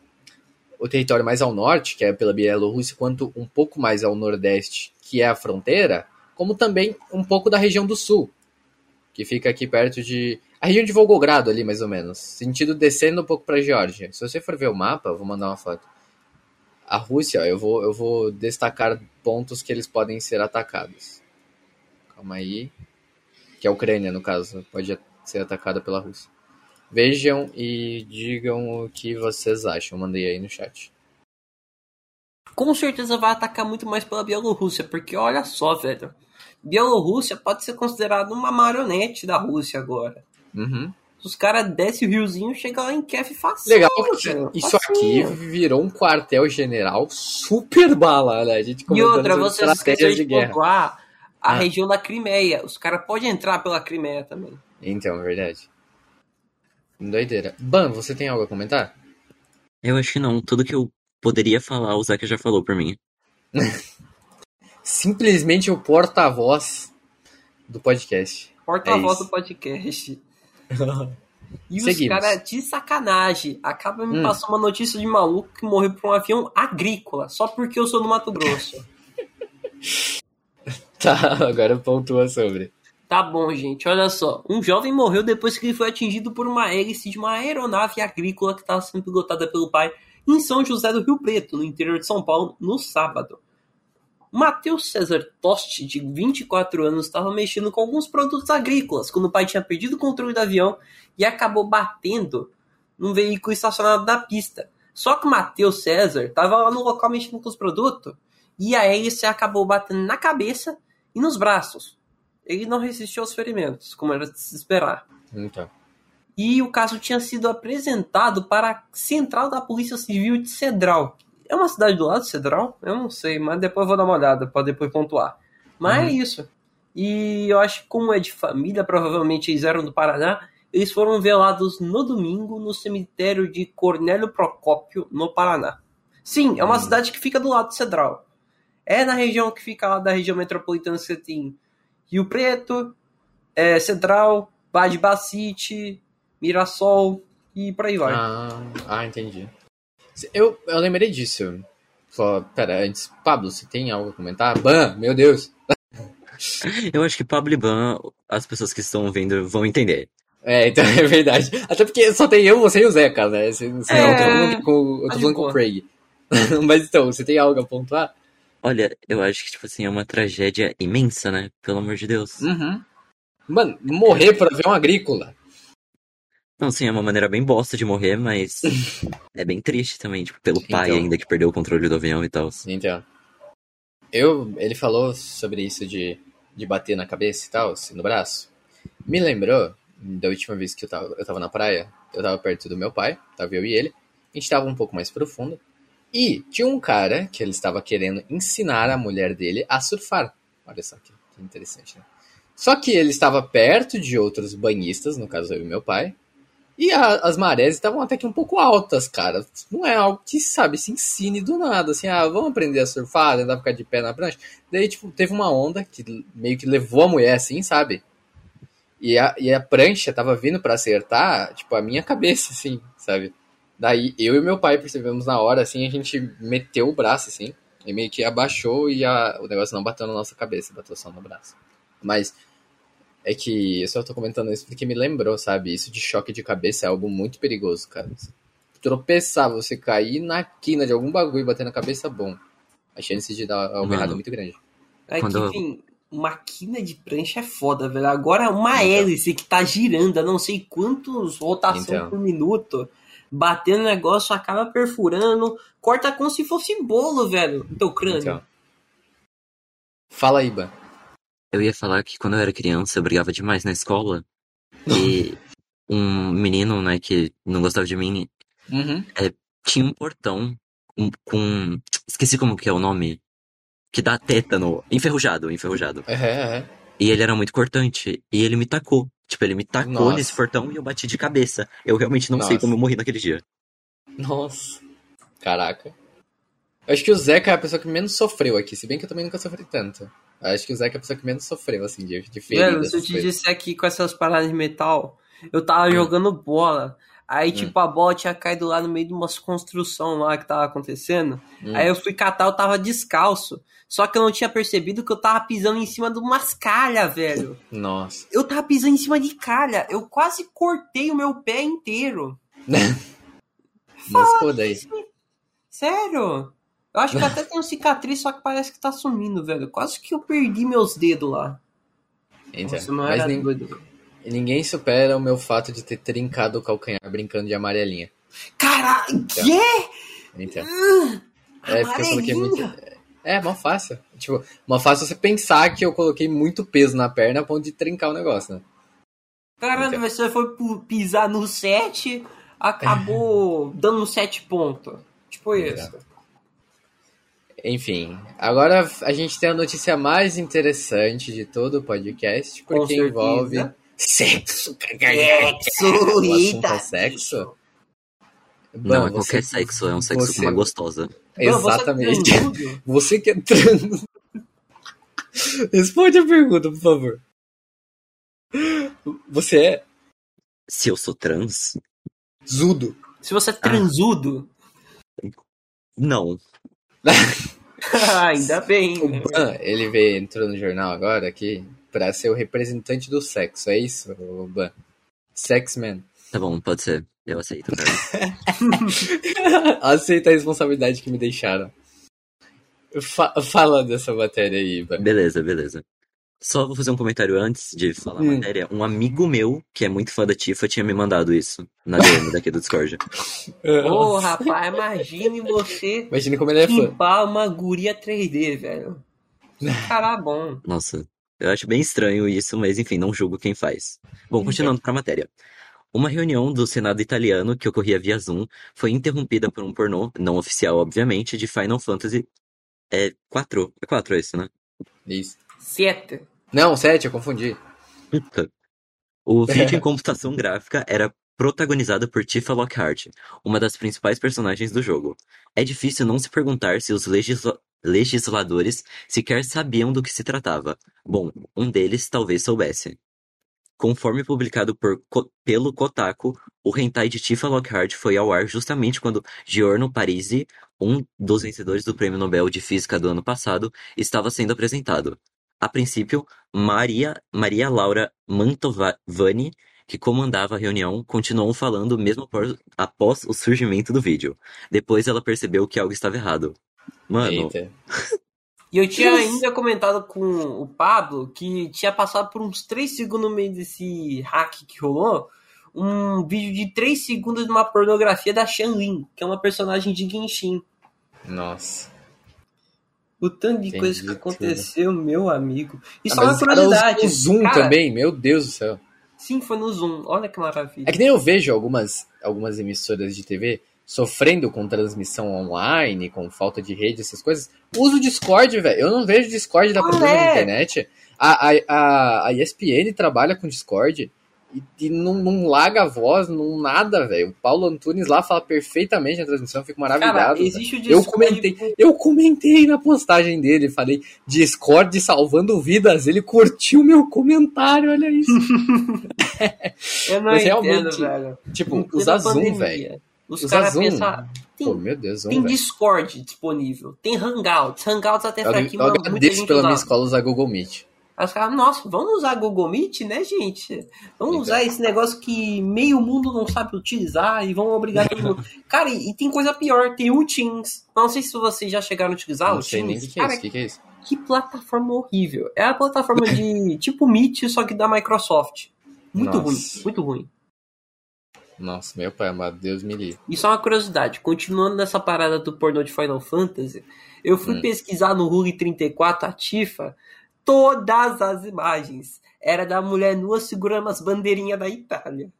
o território mais ao norte, que é pela Bielorrússia, quanto um pouco mais ao nordeste, que é a fronteira, como também um pouco da região do sul, que fica aqui perto de. A região de Volgogrado ali, mais ou menos. Sentido descendo um pouco para a Geórgia. Se você for ver o mapa, vou mandar uma foto. A Rússia, eu vou, eu vou destacar pontos que eles podem ser atacados. Calma aí. Que é a Ucrânia, no caso, pode ser atacada pela Rússia. Vejam e digam o que vocês acham. Mandei aí no chat. Com certeza vai atacar muito mais pela Bielorrússia, porque olha só, velho. Bielorrússia pode ser considerada uma marionete da Rússia agora. Uhum. Os caras descem o riozinho e chegam lá em Kiev fácil. Legal, isso aqui virou um quartel-general super bala, né? A gente e outra, você esqueceu de pontuar a ah. região da Crimeia. Os caras podem entrar pela Crimeia também. Então, é verdade. Doideira. Ban, você tem algo a comentar? Eu acho que não. Tudo que eu poderia falar, o Zeca já falou por mim. Simplesmente o porta-voz do podcast. Porta-voz é do podcast. e os caras, de sacanagem, acaba me hum. passando uma notícia de maluco que morreu por um avião agrícola, só porque eu sou do Mato Grosso. tá, agora pontua sobre. Tá bom, gente, olha só. Um jovem morreu depois que ele foi atingido por uma hélice de uma aeronave agrícola que estava sendo pilotada pelo pai em São José do Rio Preto, no interior de São Paulo, no sábado. Matheus César Toste, de 24 anos, estava mexendo com alguns produtos agrícolas quando o pai tinha perdido o controle do avião e acabou batendo num veículo estacionado na pista. Só que o Matheus César estava lá no local mexendo com os produtos e a hélice acabou batendo na cabeça e nos braços ele não resistiu aos ferimentos, como era de se esperar. Então. E o caso tinha sido apresentado para a Central da Polícia Civil de Cedral. É uma cidade do lado de Cedral? Eu não sei, mas depois eu vou dar uma olhada para depois pontuar. Mas é uhum. é isso. E eu acho que como é de família, provavelmente eles eram do Paraná, eles foram velados no domingo no cemitério de Cornélio Procópio, no Paraná. Sim, é uma uhum. cidade que fica do lado de Cedral. É na região que fica lá da região metropolitana que você tem Rio Preto, é, Central, Badbacite, Mirassol e por aí vai. Ah, ah entendi. Eu, eu lembrei disso. Só, pera, antes, Pablo, você tem algo a comentar? Ban, meu Deus! Eu acho que Pablo e Ban, as pessoas que estão vendo vão entender. É, então é verdade. Até porque só tem eu, você e o Zeca, né? Você, você é, eu tô falando com, eu tô falando com o Craig. Mas então, você tem algo a pontuar? Olha, eu acho que, tipo assim, é uma tragédia imensa, né? Pelo amor de Deus. Uhum. Mano, morrer por avião agrícola. Não, sim, é uma maneira bem bosta de morrer, mas é bem triste também, tipo, pelo pai então, ainda que perdeu o controle do avião e tal. Então. Eu, ele falou sobre isso de, de bater na cabeça e tal, assim, no braço. Me lembrou da última vez que eu tava, eu tava na praia, eu tava perto do meu pai, tava eu e ele, a gente tava um pouco mais profundo, e tinha um cara que ele estava querendo ensinar a mulher dele a surfar. Olha só que, que interessante, né? Só que ele estava perto de outros banhistas, no caso eu e meu pai, e a, as marés estavam até que um pouco altas, cara. Não é algo que, sabe, se ensine do nada, assim, ah, vamos aprender a surfar, tentar ficar de pé na prancha. Daí, tipo, teve uma onda que meio que levou a mulher assim, sabe? E a, e a prancha tava vindo para acertar, tipo, a minha cabeça, assim, sabe? Daí eu e meu pai percebemos na hora, assim, a gente meteu o braço, assim, e meio que abaixou e a, o negócio não bateu na nossa cabeça, bateu só no braço. Mas é que eu só tô comentando isso porque me lembrou, sabe? Isso de choque de cabeça é algo muito perigoso, cara. Tropeçar, você cair na quina de algum bagulho e bater na cabeça, bom. A chance de dar algo errado é muito grande. É Quando... que, enfim, uma quina de prancha é foda, velho. Agora uma então. hélice que tá girando a não sei quantos rotações então. por minuto, batendo negócio, acaba perfurando, corta como se fosse bolo, velho, no teu crânio. Então. Fala aí, Ban. Eu ia falar que quando eu era criança eu brigava demais na escola. E um menino, né, que não gostava de mim, uhum. é, tinha um portão um, com. Esqueci como que é o nome. Que dá tétano. Enferrujado, enferrujado. É, é. E ele era muito cortante. E ele me tacou. Tipo, ele me tacou Nossa. nesse portão e eu bati de cabeça. Eu realmente não Nossa. sei como eu morri naquele dia. Nossa. Caraca. Eu acho que o Zeca é a pessoa que menos sofreu aqui, se bem que eu também nunca sofri tanto. Acho que o Zeca é a pessoa que menos sofreu, assim, de, de ferida. Mano, se eu te coisas. disser aqui com essas paradas de metal, eu tava hum. jogando bola. Aí, hum. tipo, a bola tinha caído lá no meio de umas construção lá que tava acontecendo. Hum. Aí eu fui catar, eu tava descalço. Só que eu não tinha percebido que eu tava pisando em cima de umas calhas, velho. Nossa. Eu tava pisando em cima de calha. Eu quase cortei o meu pé inteiro. Nossa, daí. Sério? Eu acho que até tem um cicatriz, só que parece que tá sumindo, velho. Quase que eu perdi meus dedos lá. Então, Nossa, não mas nem, ninguém supera o meu fato de ter trincado o calcanhar brincando de amarelinha. Caralho, então, quê? Então. Uh, é, porque eu coloquei muito. É, mó fácil. Tipo, mó fácil você pensar que eu coloquei muito peso na perna a ponto de trincar o negócio, né? Caralho, então. você foi pisar no 7, acabou dando 7 pontos. Tipo isso. Enfim, agora a gente tem a notícia mais interessante de todo o podcast, porque envolve sexo. Sexo, eita. É sexo? Não, é qualquer sexo, é um sexo você... com uma gostosa. Exatamente. Você que é trans. Responde a pergunta, por favor. Você é? Se eu sou trans? Zudo. Se você é transudo? Ah. Não. Ainda bem. O Ban, ele veio, entrou no jornal agora aqui pra ser o representante do sexo, é isso, Ban? Sexman. Tá bom, pode ser. Eu aceito. Aceita a responsabilidade que me deixaram. Fa fala dessa matéria aí, Ban. Beleza, beleza. Só vou fazer um comentário antes de falar a hum. matéria. Um amigo meu, que é muito fã da Tifa, tinha me mandado isso na DM daqui do Discord. Ô, oh, rapaz, imagine você imagine como ele é fã. uma guria 3D, velho. Cara bom. Nossa, eu acho bem estranho isso, mas enfim, não julgo quem faz. Bom, continuando pra matéria. Uma reunião do Senado italiano, que ocorria via Zoom, foi interrompida por um pornô, não oficial, obviamente, de Final Fantasy é 4. É 4 esse, né? Isso. 7. Não, 7, eu confundi. o vídeo em computação gráfica era protagonizado por Tifa Lockhart, uma das principais personagens do jogo. É difícil não se perguntar se os legisla legisladores sequer sabiam do que se tratava. Bom, um deles talvez soubesse. Conforme publicado pelo Kotaku, o hentai de Tifa Lockhart foi ao ar justamente quando Giorno Parisi, um dos vencedores do Prêmio Nobel de Física do ano passado, estava sendo apresentado. A princípio, Maria, Maria Laura Mantovani, que comandava a reunião, continuou falando mesmo após o surgimento do vídeo. Depois ela percebeu que algo estava errado. Mano. E eu tinha ainda comentado com o Pablo que tinha passado por uns 3 segundos no meio desse hack que rolou um vídeo de 3 segundos de uma pornografia da Lin, que é uma personagem de Genshin. Nossa. O tanto de Entendi coisa que aconteceu, tudo. meu amigo. E ah, só uma curiosidade. O Zoom cara, também, meu Deus do céu. Sim, foi no Zoom. Olha que maravilha. É que nem eu vejo algumas, algumas emissoras de TV sofrendo com transmissão online, com falta de rede, essas coisas. Uso o Discord, velho. Eu não vejo Discord da ah, problema é? na internet. A, a, a, a ESPN trabalha com Discord e, e não, não larga a voz, não nada, velho. O Paulo Antunes lá fala perfeitamente na transmissão, fico maravilhado. Cara, existe o Discord... Eu comentei, eu comentei na postagem dele, falei Discord salvando vidas, ele curtiu meu comentário, olha isso. eu não Mas entendo, realmente, velho. Tipo, usa Zoom, velho. Os caras pensam. Tem, Pô, meu Deus, tem Discord disponível, tem Hangouts. Hangouts até eu, aqui, eu agradeço pela minha escola usar Google Meet. Aí os caras, nossa, vamos usar Google Meet, né, gente? Vamos usar esse negócio que meio mundo não sabe utilizar e vamos obrigar todo mundo. cara, e, e, tem coisa pior, tem o Teams. Não sei se vocês já chegaram a utilizar não o sei Teams. Nem que, cara, é isso, que, que é isso? Que plataforma horrível. É a plataforma de tipo Meet, só que da Microsoft. Muito nossa. ruim, muito ruim. Nossa, meu pai amado, Deus me livre. E só uma curiosidade, continuando nessa parada do pornô de Final Fantasy, eu fui hum. pesquisar no Rule 34 a Tifa, todas as imagens. Era da mulher nua segurando as bandeirinhas da Itália.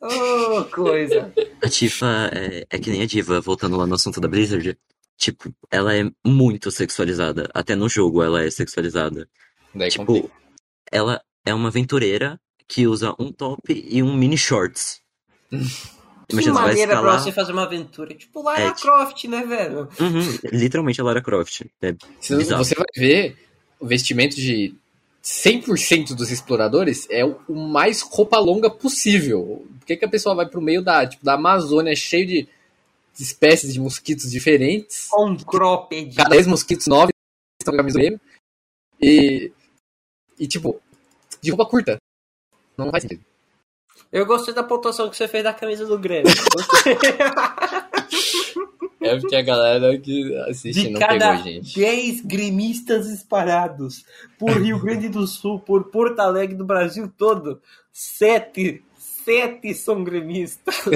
Oh, coisa. A Tifa é, é, que nem a Diva, voltando lá no assunto da Blizzard. Tipo, ela é muito sexualizada. Até no jogo ela é sexualizada. Daí tipo, complica. ela é uma aventureira que usa um top e um mini shorts. Imagina, que maneira escalar... pra você fazer uma aventura. Tipo Lara é, Croft, né, velho? Uhum, literalmente a Lara Croft. É você vai ver o vestimento de 100% dos exploradores é o mais roupa longa possível. Por que, que a pessoa vai pro meio da, tipo, da Amazônia cheio de, espécies de mosquitos diferentes? Com cropped. Cada vez mosquitos novos estão camisa mesmo. E, e, tipo, de roupa curta. Não faz sentido. Eu gostei da pontuação que você fez da camisa do Grêmio. É porque a galera que assiste de não cada pegou, gente. 10 gremistas espalhados por Rio Grande do Sul, por Porto Alegre, do Brasil todo, sete, sete são gremistas.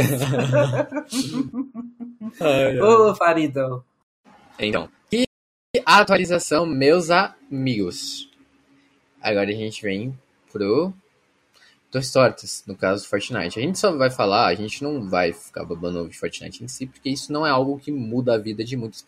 ai, ai. Ô, Faridão. Então, que atualização, meus amigos. Agora a gente vem pro Torres Tortas, no caso Fortnite. A gente só vai falar, a gente não vai ficar babando de Fortnite em si, porque isso não é algo que muda a vida de muitas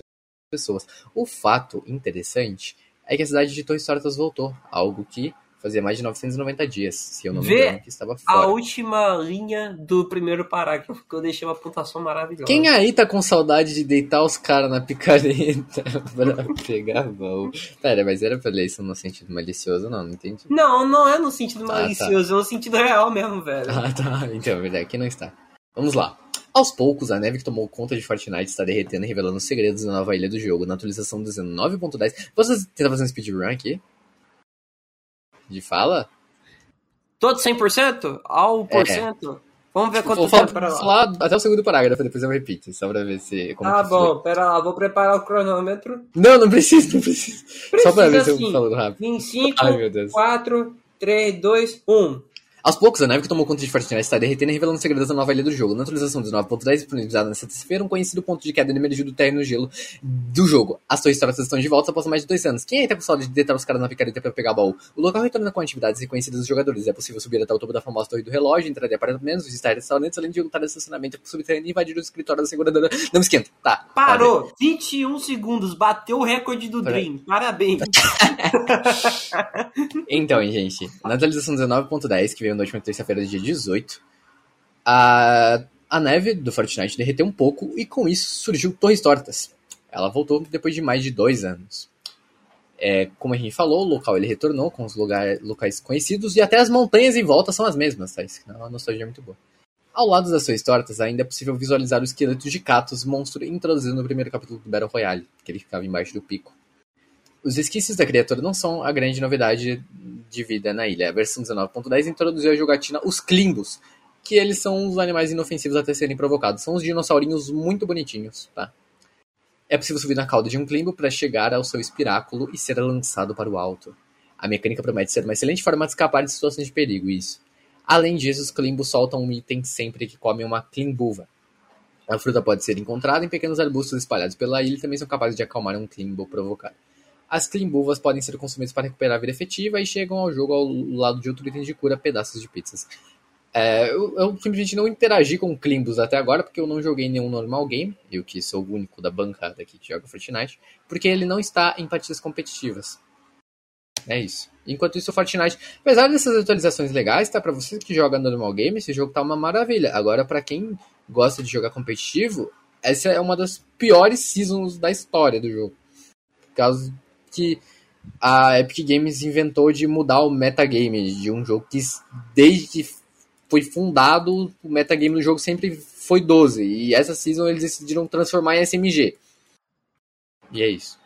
pessoas. O fato interessante é que a cidade de Torres Tortas voltou, algo que fazia mais de 990 dias, se eu não me engano, que estava fora. a última linha do primeiro parágrafo, que eu deixei uma pontuação maravilhosa. Quem aí tá com saudade de deitar os caras na picareta pra pegar voo? Pera, mas era pra ler isso no sentido malicioso? Não, não entendi. Não, não é no sentido malicioso, ah, tá. é no sentido real mesmo, velho. Ah, tá. Então, é verdade, aqui não está. Vamos lá. Aos poucos, a neve que tomou conta de Fortnite está derretendo e revelando segredos da nova ilha do jogo. Na atualização 19.10. Você tenta fazer um speedrun aqui? De fala? Todo 100%? Ao por cento? É. Vamos ver quanto vou tempo para lá. falar até o segundo parágrafo, depois eu repito, só pra ver se... Como ah, bom, foi. pera lá, vou preparar o cronômetro. Não, não precisa, não precisa. precisa só pra ver se eu assim. falo rápido. Em 5, 4, 3, 2, 1. Aos poucos, a neve que tomou conta de Fortnite está derretendo e revelando segredos da nova ilha do jogo. Na atualização 19.10 disponibilizada nesta terça-feira, um conhecido ponto de queda emergiu do terreno no gelo do jogo. As torres históricas estão de volta após mais de dois anos. Quem tá com saudade de deitar os caras na picareta para pegar baú? O local retorna com atividades reconhecidas dos jogadores. É possível subir até o topo da famosa torre do relógio, entrar em apartamentos, visitar restaurantes, além de lutar de estacionamento subterrâneo e invadir o escritório da seguradora. Não me esquenta. Tá. Parou. Tá 21 segundos. Bateu o recorde do Dream. Parabéns. então, gente, na atualização 19.10, que veio na última terça-feira, dia 18, a, a neve do Fortnite derreteu um pouco e com isso surgiu Torres Tortas. Ela voltou depois de mais de dois anos. É, como a gente falou, o local ele retornou com os lugar, locais conhecidos e até as montanhas em volta são as mesmas, tá? Isso é uma nostalgia muito boa. Ao lado das suas tortas, ainda é possível visualizar o esqueleto de Katos, monstro introduzido no primeiro capítulo do Battle Royale, que ele ficava embaixo do pico. Os esquícios da criatura não são a grande novidade de vida na ilha. A versão 19.10 introduziu a jogatina Os Climbos, que eles são os animais inofensivos até serem provocados. São os dinossaurinhos muito bonitinhos, tá? É possível subir na cauda de um climbo para chegar ao seu espiráculo e ser lançado para o alto. A mecânica promete ser uma excelente forma de escapar de situações de perigo, isso. Além disso, os climbos soltam um item sempre que comem uma climbuva. A fruta pode ser encontrada em pequenos arbustos espalhados pela ilha e também são capazes de acalmar um climbo provocado. As climbuvas podem ser consumidas para recuperar a vida efetiva e chegam ao jogo ao lado de outro item de cura, pedaços de pizzas. É, eu, simplesmente não interagi com Climbus até agora, porque eu não joguei nenhum normal game, eu que sou o único da bancada aqui que joga Fortnite, porque ele não está em partidas competitivas. É isso. Enquanto isso, o Fortnite, apesar dessas atualizações legais, tá? Para você que joga normal game, esse jogo tá uma maravilha. Agora, para quem gosta de jogar competitivo, essa é uma das piores seasons da história do jogo. Por causa que a Epic Games inventou de mudar o metagame de um jogo que, desde que foi fundado, o metagame do jogo sempre foi 12. E essa season eles decidiram transformar em SMG. E é isso.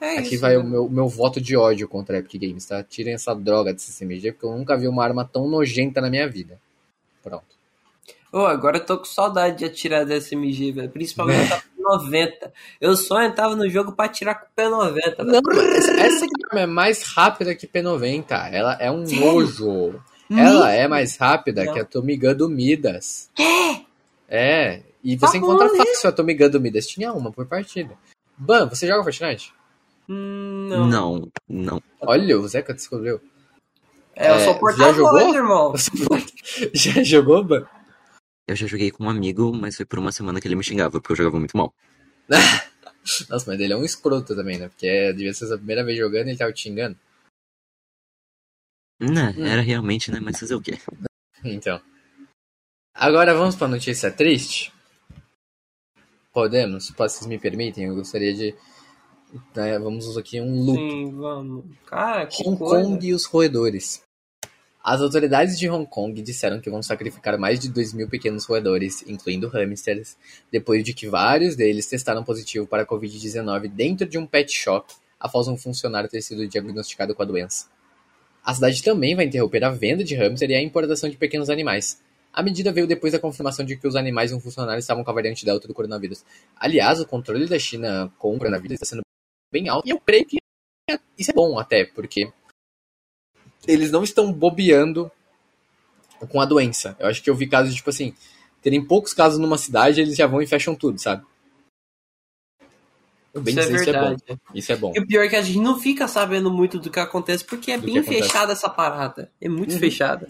É Aqui isso, vai né? o meu, meu voto de ódio contra a Epic Games, tá? Tirem essa droga desse SMG, porque eu nunca vi uma arma tão nojenta na minha vida. Pronto. Oh, agora eu tô com saudade de atirar da SMG, velho. Principalmente é. a P90. Eu só entrava no jogo pra atirar com P90. Não, essa aqui é mais rápida que P90. Ela é um Sério? nojo. Ela é mais rápida não. que a Tomigan do Midas. É? É. E você tá encontra bom, fácil a Tomigan do Midas. Tinha uma por partida. Ban, você joga Fortnite? Hum, não. Não, não. Olha, o Zeca descobriu. É, eu sou é, porta já jogou? irmão. já jogou, Ban? Eu já joguei com um amigo, mas foi por uma semana que ele me xingava, porque eu jogava muito mal. Nossa, mas ele é um escroto também, né? Porque devia ser a primeira vez jogando e ele tava te xingando. Não, hum. era realmente, né? Mas fazer o quê? Então. Agora vamos pra notícia triste? Podemos? Vocês me permitem? Eu gostaria de. Né, vamos usar aqui um loop. Sim, vamos. Cara, que Hong coisa. Kong e os roedores. As autoridades de Hong Kong disseram que vão sacrificar mais de 2 mil pequenos roedores, incluindo hamsters, depois de que vários deles testaram positivo para a Covid-19 dentro de um pet shop após um funcionário ter sido diagnosticado com a doença. A cidade também vai interromper a venda de hamster e a importação de pequenos animais. A medida veio depois da confirmação de que os animais e um funcionário estavam com a variante Delta do coronavírus. Aliás, o controle da China com o coronavírus está sendo bem alto e eu creio que isso é bom até, porque eles não estão bobeando com a doença. Eu acho que eu vi casos, tipo assim, terem poucos casos numa cidade, eles já vão e fecham tudo, sabe? Bem isso, é isso, é bom. isso é bom. E o pior é que a gente não fica sabendo muito do que acontece, porque é do bem fechada essa parada. É muito uhum. fechada.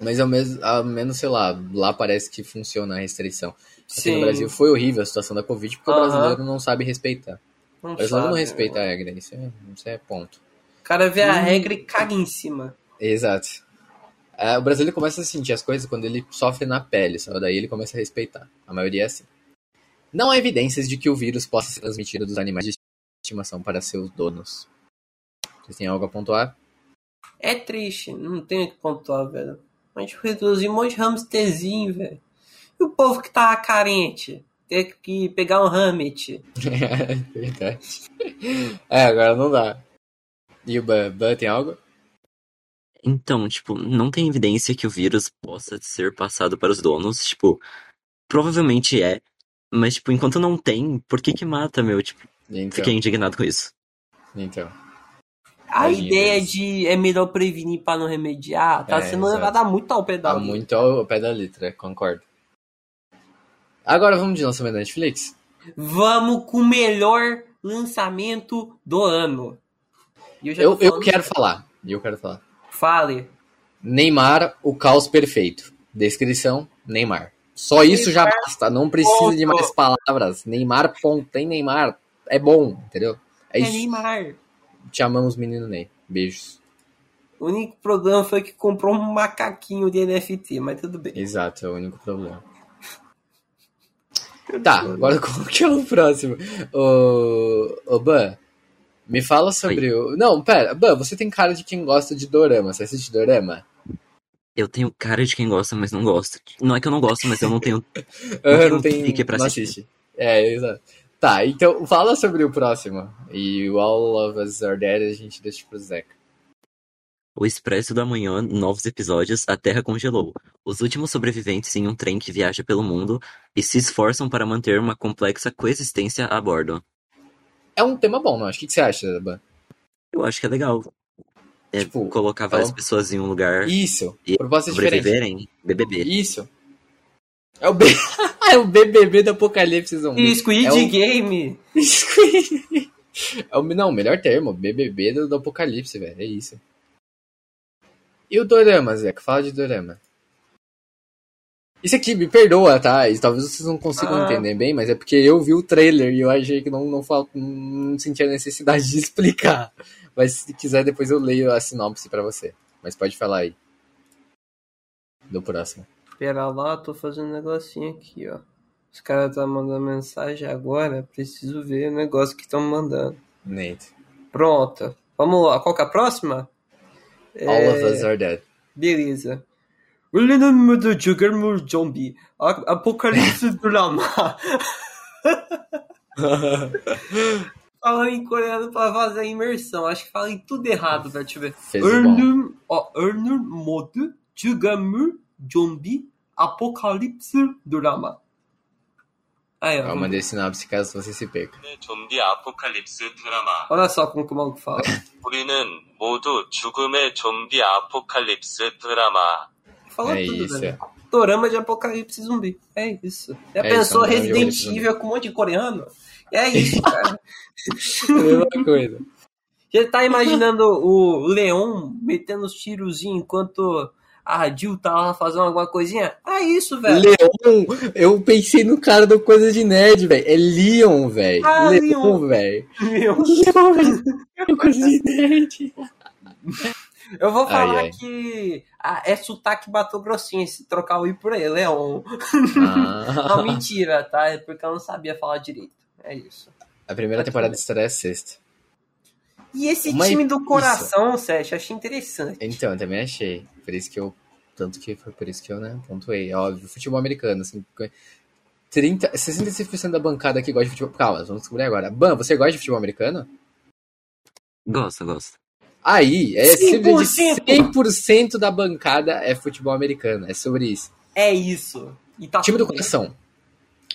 Mas ao menos, ao menos, sei lá, lá parece que funciona a restrição. Aqui Sim. no Brasil foi horrível a situação da Covid, porque uhum. o brasileiro não sabe respeitar. Não o brasileiro sabe, não respeita a regra, isso é, isso é ponto cara vê a hum. regra e caga em cima. Exato. É, o brasileiro começa a sentir as coisas quando ele sofre na pele, só daí ele começa a respeitar. A maioria é assim. Não há evidências de que o vírus possa ser transmitido dos animais de estimação para seus donos. Vocês têm algo a pontuar? É triste, não tem o que pontuar, velho. A gente reduziu um monte de hamsterzinho, velho. E o povo que tá carente? Ter que pegar um Hamlet. é verdade. É, agora não dá. E o Ban, tem algo? Então, tipo, não tem evidência que o vírus possa ser passado para os donos. Tipo, provavelmente é. Mas, tipo, enquanto não tem, por que que mata, meu? Tipo, então. fiquei indignado com isso. Então. A ideia de é melhor prevenir para não remediar tá é, sendo exato. levada muito ao pé da tá muito ao pé da letra, concordo. Agora vamos de lançamento da Netflix? Vamos com o melhor lançamento do ano. Eu, eu, eu quero falar. Eu quero falar. Fale. Neymar, o caos perfeito. Descrição: Neymar. Só isso Neymar, já basta, não precisa ponto. de mais palavras. Neymar, ponto. Tem Neymar, é bom, entendeu? É, é isso. Neymar. Te amamos, menino Ney. Beijos. O único problema foi que comprou um macaquinho de NFT, mas tudo bem. Exato, é o único problema. tá, agora qual que é o próximo? O, o Ban, Me fala sobre Oi. o. Não, pera, Ban, você tem cara de quem gosta de dorama. Você assiste dorama? Eu tenho cara de quem gosta, mas não gosta. Não é que eu não gosto, mas eu não tenho. não, tenho não tem pique pra não assistir. Assiste. É, exato. Tá, então fala sobre o próximo. E o All of Us Are Dead a gente deixa pro Zeca. O Expresso da Manhã, novos episódios, a Terra congelou. Os últimos sobreviventes em um trem que viaja pelo mundo e se esforçam para manter uma complexa coexistência a bordo. É um tema bom, não? Acho que, que você acha, Ban? Eu acho que é legal. É tipo, colocar várias é pessoas em um lugar. Isso. E Proposta sobreviverem. BBB. Isso. É o, B... é o BBB do Apocalipse Zumbi. Squid é o... Game. Squid. É o... Não, o melhor termo. BBB do, do Apocalipse, velho. É isso. E o Dorama, Zeca? Fala de Dorama. Isso aqui, me perdoa, tá? E talvez vocês não consigam ah. entender bem, mas é porque eu vi o trailer e eu achei que não, não, não, não senti a necessidade de explicar. Mas se quiser, depois eu leio a sinopse para você. Mas pode falar aí. Do próximo. Pera lá, tô fazendo um negocinho aqui, ó. Os caras estão mandando mensagem agora, preciso ver o negócio que estão mandando. Nate. Pronto. Vamos lá, qual que é a próxima? All é... of Us Are Dead. Beleza. William do Juggermore Zombie. Apocalipse drama. Falando em coreano pra fazer a imersão. Acho que fala em tudo errado, velho. Deixa eu ver. Ernum, ó, Ernum Mode Juggermore Zombie Apocalipse drama. Aí, ó. Eu mandei sinopse caso você se perca. 좀비 아포칼립스 드라마. Olha só como que o maluco fala. 우리는 모두 죽음의 좀비 아포칼립스 드라마. Falou é tudo, isso. velho. Dorama de apocalipse zumbi. É isso. Já é pensou isso, Resident Evil com um monte de coreano? É isso, cara. é mesma coisa. Já tá imaginando o Leon metendo os tirozinhos enquanto a Jill tá lá fazendo alguma coisinha? É isso, velho. Leon, eu pensei no cara do Coisa de Nerd, velho. É Leon, velho. Ah, Leon, velho. Leon. Leon, velho. Coisa de Nerd. Eu vou falar ai, ai. que ah, é sotaque bateu grossinho se trocar o I por ele, Leon. Ah. não, mentira, tá? É porque eu não sabia falar direito. É isso. A primeira temporada de estreia é sexta. E esse Uma time do coração, Sérgio, achei interessante. Então, eu também achei. Por isso que eu. Tanto que foi por isso que eu, né, pontuei. Óbvio, futebol americano, assim. 30, 66% da bancada aqui gosta de futebol. Calma, vamos descobrir agora. Ban, você gosta de futebol americano? Gosto, gosto. Aí, é 100%. 100% da bancada é futebol americano. É sobre isso. É isso. Tá time do coração.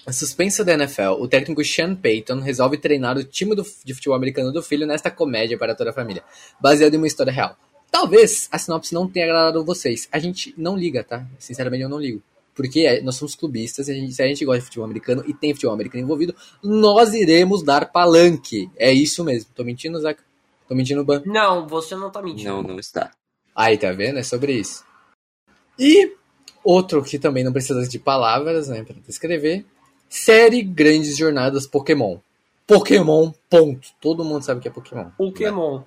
A suspensa da NFL, o técnico Sean Payton resolve treinar o time do, de futebol americano do filho nesta comédia para toda a família, baseado em uma história real. Talvez a sinopse não tenha agradado vocês. A gente não liga, tá? Sinceramente, eu não ligo. Porque é, nós somos clubistas, a gente, se a gente gosta de futebol americano e tem futebol americano envolvido, nós iremos dar palanque. É isso mesmo. Tô mentindo, Zaca? Tô mentindo, Ban? Não, você não tá mentindo. Não, não está. Aí, tá vendo? É sobre isso. E outro que também não precisa de palavras, né, pra descrever. Série Grandes Jornadas Pokémon. Pokémon, ponto. Todo mundo sabe que é Pokémon. Pokémon. Né?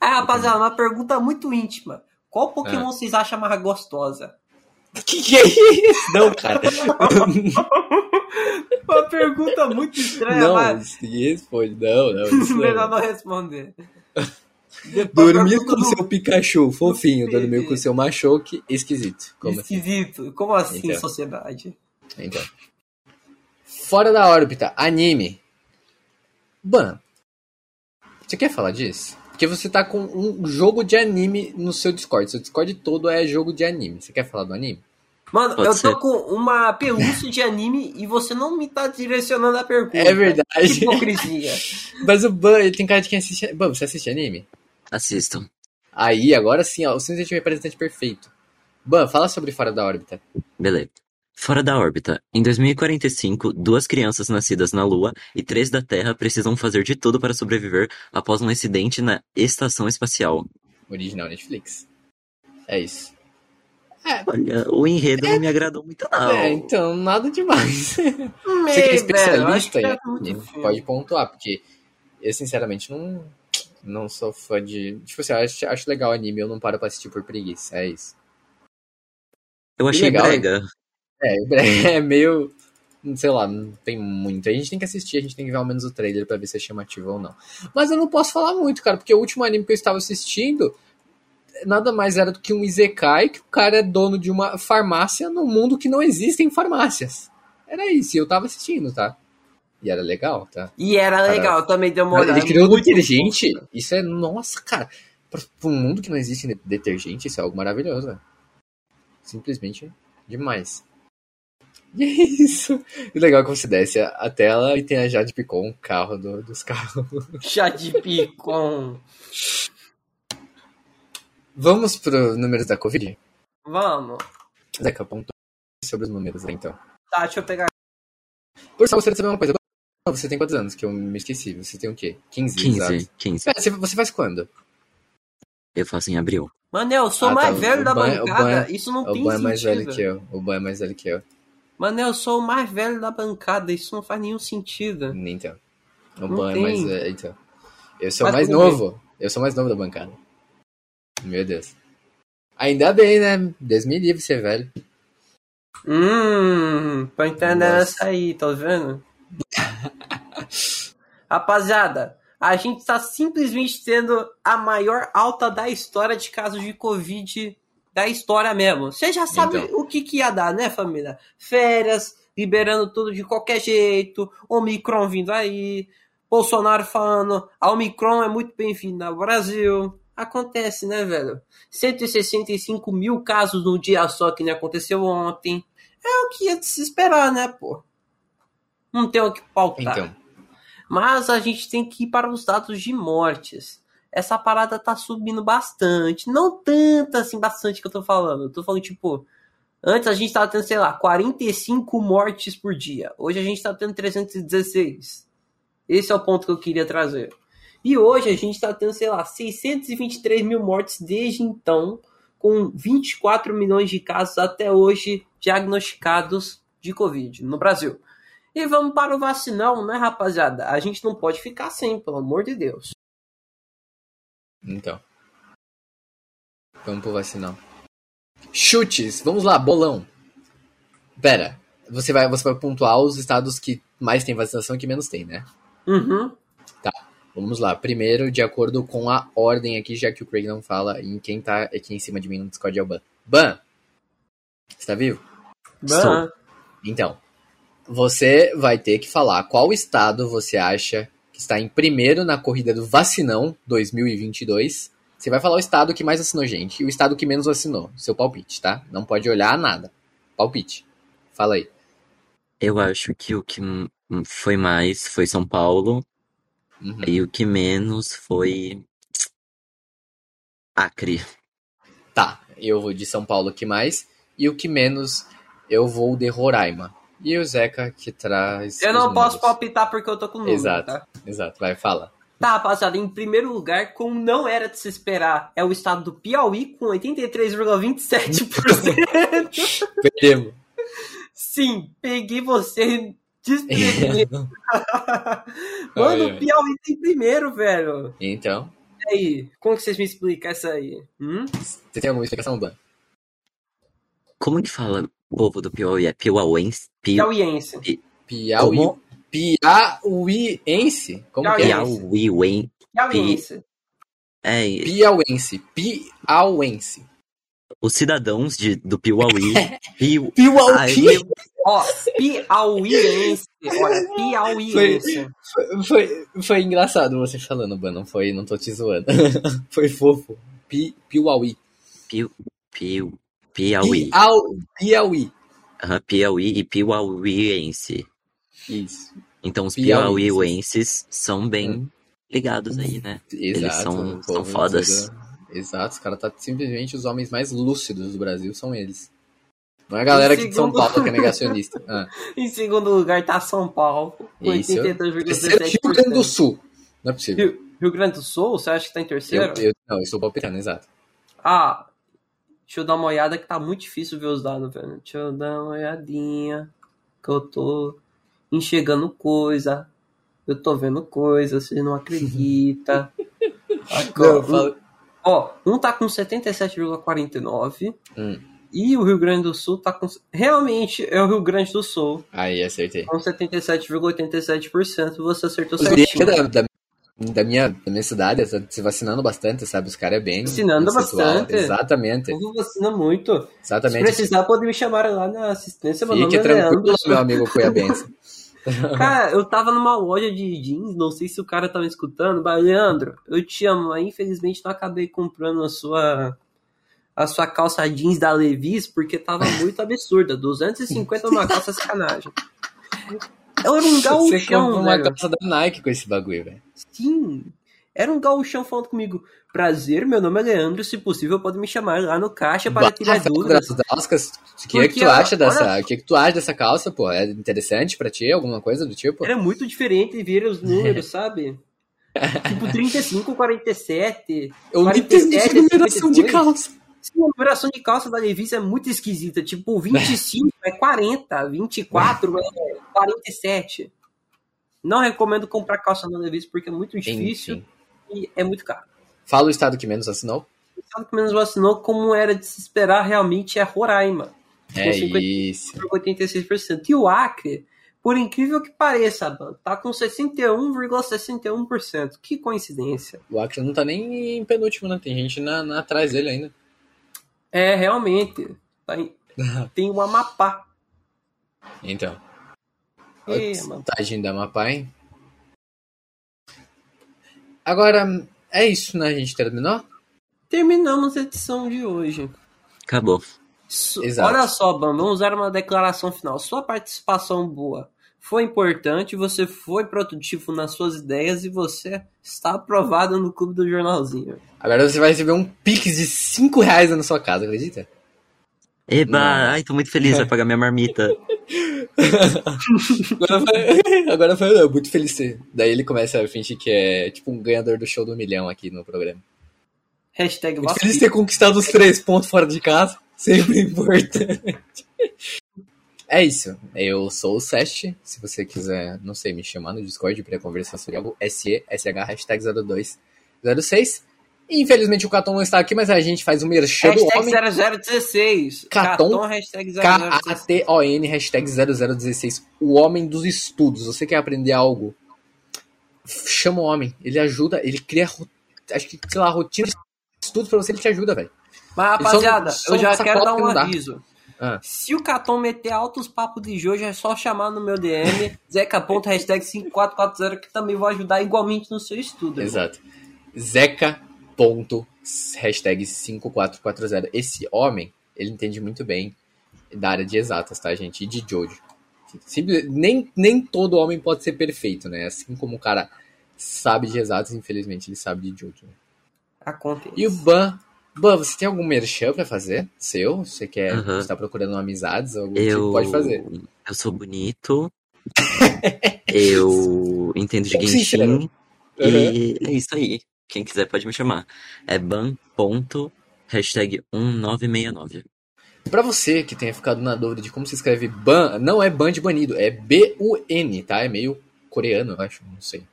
Ah, rapaziada, uma pergunta muito íntima. Qual Pokémon ah. vocês acham mais gostosa? Que que é isso? Não, cara. uma pergunta muito estranha, não, mas... Ninguém responde. Não, não. Melhor não responder. Dormir com o seu Pikachu, fofinho. Dormir com o seu Machoke, esquisito. Como assim? esquisito. Assim? Como assim, então. sociedade? Então. Fora da órbita, anime. Ban, você quer falar disso? Porque você tá com um jogo de anime no seu Discord. Seu Discord todo é jogo de anime. Você quer falar do anime? Mano, Pode eu tô ser. com uma pelúcia de anime e você não me tá direcionando a pergunta. É verdade. Que hipocrisia. Mas o Ban, ele tem cara de quem assiste. Ban, você assiste anime? Assisto. Aí, agora sim, ó, o Cinzente é um representante perfeito. Ban, fala sobre Fora da Órbita. Beleza. Fora da órbita. Em 2045, duas crianças nascidas na Lua e três da Terra precisam fazer de tudo para sobreviver após um acidente na estação espacial. Original Netflix. É isso. É. Olha, o enredo é. não me agradou muito, não. É, então, nada demais. Você que é especialista velho, que pode pontuar, porque eu, sinceramente, não, não sou fã de. Tipo assim, acho, acho legal anime, eu não paro pra assistir por preguiça, é isso. Eu achei legal, brega. É, é meio. sei lá, não tem muito. A gente tem que assistir, a gente tem que ver ao menos o trailer pra ver se é chamativo ou não. Mas eu não posso falar muito, cara, porque o último anime que eu estava assistindo nada mais era do que um Izekai, que o cara é dono de uma farmácia no mundo que não existem farmácias. Era isso, e eu tava assistindo, tá? E era legal, tá? E era Cara, legal, também deu uma olhada. Ele criou muito detergente, isso é, nossa, cara, pra, pra um mundo que não existe de- detergente, isso é algo maravilhoso, velho. Simplesmente demais. E é isso. E legal que você desce a, tela e tem a Jade Picon, o carro do- dos carros. Chá de picon. Vamos pro números da Covid? Vamos. Zeca, apontou sobre os números, aí, então. Tá, deixa eu pegar. Por só gostaria de saber uma coisa. Você tem quantos anos? Que eu me esqueci. Você tem o quê? 15? 15, exato. 15. Pera, você, você faz quando? Eu faço em abril. Manel, eu sou Ah, mais tá, velho o da Ban- o bancada. Ban- Isso não O tem Ban é sentido. mais velho que eu. O Ban é mais velho que eu. Manel, eu sou o mais velho da bancada. Isso não faz nenhum sentido. Então. O Não Ban é tem. mais velho. Então. Eu sou Mas mais novo. Eu sou mais novo da bancada. Meu Deus. Ainda bem, né? Deus me livre ser velho. Hum, tô entendendo essa aí, tá vendo? Rapaziada, a gente tá simplesmente tendo a maior alta da história de casos de Covid da história mesmo. Você já sabe Então. o que, que ia dar, né, família? Férias, liberando tudo de qualquer jeito, Omicron vindo aí, Bolsonaro falando, a Omicron é muito bem-vinda ao Brasil. Acontece, né, velho? 165 mil casos num dia só que nem aconteceu ontem. É o que ia se esperar, né, pô? Não tem o que pautar. Então. Mas a gente tem que ir para os dados de mortes. Essa parada tá subindo bastante. Não tanto assim, bastante que eu tô falando. Eu tô falando, tipo, antes a gente tava tendo, sei lá, 45 mortes por dia. Hoje a gente tá tendo 316. Esse é o ponto que eu queria trazer. E hoje a gente tá tendo, sei lá, 623 mil mortes desde então, com 24 milhões de casos até hoje diagnosticados de Covid no Brasil. E vamos para o vacinão, né, rapaziada? A gente não pode ficar sem, pelo amor de Deus. Então. Vamos pro vacinão. Chutes. Vamos lá, bolão. Pera. Você vai, você vai pontuar os estados que mais tem vacinação e que menos tem, né? Uhum. Vamos lá. Primeiro, de acordo com a ordem aqui, já que o Craig não fala, em quem tá aqui em cima de mim no Discord é o Ban. Ban! Você tá vivo? Ban. Então, você vai ter que falar qual estado você acha que está em primeiro na corrida do Vacinão 2022. Você vai falar o estado que mais vacinou gente e o estado que menos vacinou. Seu palpite, tá? Não pode olhar nada. Palpite. Fala aí. Eu acho que o que foi mais foi São Paulo Uhum. e o que menos foi Acre. Tá, eu vou de São Paulo que mais. E o que menos, eu vou de Roraima. E o Zeca que traz. Eu não números. posso palpitar porque eu tô com número, Exato. tá? Exato, vai, fala. Tá, rapaziada, em primeiro lugar, como não era de se esperar, é o estado do Piauí com 83,27%. Perdemos. Sim, peguei você desprevenido. Mano, o Piauí tem primeiro, velho. Então, E aí, como que vocês me explicam essa aí? Hum? você tem alguma explicação, Ban? Como que fala o povo do Piauí? É Piauense? Pi... Piauiense. Piauí. Como? Piauiense? Como que é? Piauiense. Piauiense. É, Piauense. Piauense. os cidadãos de, do Piauí. Piu... Piauí? Ó, piauiense. Olha, piauiense. Foi, foi, foi engraçado você falando, Ban. Não foi, não tô te zoando. foi fofo. Pi, Piauí. Piu... Piu... Piauí. Piau, Piauí. Aham, Piauí e Piauiense. Isso. Então os Piauienses. piauienses são bem ligados aí, né? Exato. são- o são povo fodas. Exato, os caras tá simplesmente os homens mais lúcidos do Brasil são eles. Não é a galera aqui de São segundo- Paulo que é negacionista. Ah, Em segundo lugar tá São Paulo, com Isso. terceiro, Rio Grande do 82,17%. Sul. Não é possível. Rio, Rio Grande do Sul, você acha que tá em Eu, terceiro? eu, não, eu estou palpitando, exato. Ah, deixa eu dar uma olhada que tá muito difícil ver os dados, velho. Deixa eu dar uma olhadinha. Que eu tô enxergando coisa. Eu tô vendo coisa, você não acredita. Ó, Não, fala- Ó, um tá com 77,49 Hum. E o Rio Grande do Sul tá com. Realmente é o Rio Grande do Sul. Aí, acertei. Com 77,87%. Você acertou Os certinho. da, da, da minha, da minha cidade tá se vacinando bastante, sabe? Os caras é bem. Vacinando bastante. Exatamente. Eu vacina muito. Se Exatamente. precisar, pode me chamar lá na assistência. Meu Fique é tranquilo, Leandro. meu amigo Cuiabense. Cara, eu tava numa loja de jeans, não sei se o cara tá me escutando, mas Leandro, eu te amo, mas infelizmente não acabei comprando a sua a sua calça jeans da Levi's porque tava muito absurda, 250 numa calça é sacanagem. Eu era um Você gauchão, comprou uma velho. calça da Nike com esse bagulho, velho. Sim. Era um gauchão falando comigo. Prazer, meu nome é Leandro, se possível pode me chamar lá no caixa para tirar Rafael dúvidas. Graçascas, o que, é que tu acha olha- dessa, o que, é que tu acha dessa calça, pô? É interessante pra ti, alguma coisa do tipo? Era muito diferente ver os números, sabe? Tipo 35, 47. Eu não 47, entendi a numeração de 52. calça. Sim, a numeração de calça da Levi's é muito esquisita. Tipo, 25 é 40, 24 é 47. Não recomendo comprar calça na Levi's porque é muito difícil Enfim. e é muito caro. Fala o estado que menos assinou. O estado que menos vacinou, como era de se esperar, realmente é Roraima. É Com 50 isso. 86%. E o Acre, por incrível que pareça, tá com 61,61%. Que coincidência. O Acre não tá nem em penúltimo, né? Tem gente na, na- atrás dele ainda. É, realmente. Tá em- Tem o Amapá. Então. É. Tadinho da Amapá, hein? Agora, é isso, né? A gente terminou? Terminamos a edição de hoje. Acabou. Exato. Olha só, Ban, vamos usar uma declaração final. Sua participação boa foi importante, você foi produtivo nas suas ideias e você está aprovado no clube do jornalzinho. Agora você vai receber um pix de 5 reais na sua casa, acredita? Eba, Não. ai, tô muito feliz, vai pagar minha marmita. Agora foi, agora foi eu, muito feliz. Daí ele começa a fingir que é tipo um ganhador do show do milhão aqui no programa. Hashtag Muito feliz ter conquistado os três pontos fora de casa. Sempre importante. É isso. Eu sou o Sest. Se você quiser, não sei, me chamar no Discord para conversar sobre algo, SE, SH, hashtag 0206. Infelizmente o Caton não está aqui, mas a gente faz o merchan do Hashtag homem. 0016. Caton, Caton, hashtag 0016. K-A-T-O-N, hashtag 0016. O homem dos estudos. Você quer aprender algo? Chama o homem. Ele ajuda, ele cria, acho que, sei lá, rotina de estudos pra você, ele te ajuda, velho. Mas, rapaziada, eu já quero dar um aviso. Ah. Se o Caton meter altos papos de Jojo, é só chamar no meu DM, zeca.hashtag hashtag 5440, que também vou ajudar igualmente no seu estudo. Exato. Zeca. Ponto, hashtag 5440. Esse homem, ele entende muito bem da área de exatas, tá, gente? E de Jojo. Simples- nem, nem todo homem pode ser perfeito, né? Assim como o cara sabe de exatas, infelizmente ele sabe de Jojo. né? Acontece. E o Ban. Ban, você tem algum merchan pra fazer? Seu? Você quer. Aham. Você tá procurando amizades? Algum Eu. tipo? Pode fazer. Eu sou bonito. eu entendo de sincero. Genshin. E é isso aí. Quem quiser pode me chamar. É ban. ponto, Hashtag 1969. Pra você que tenha ficado na dúvida de como se escreve ban, não é ban de banido, é B-U-N, tá? É meio coreano, eu acho, não sei.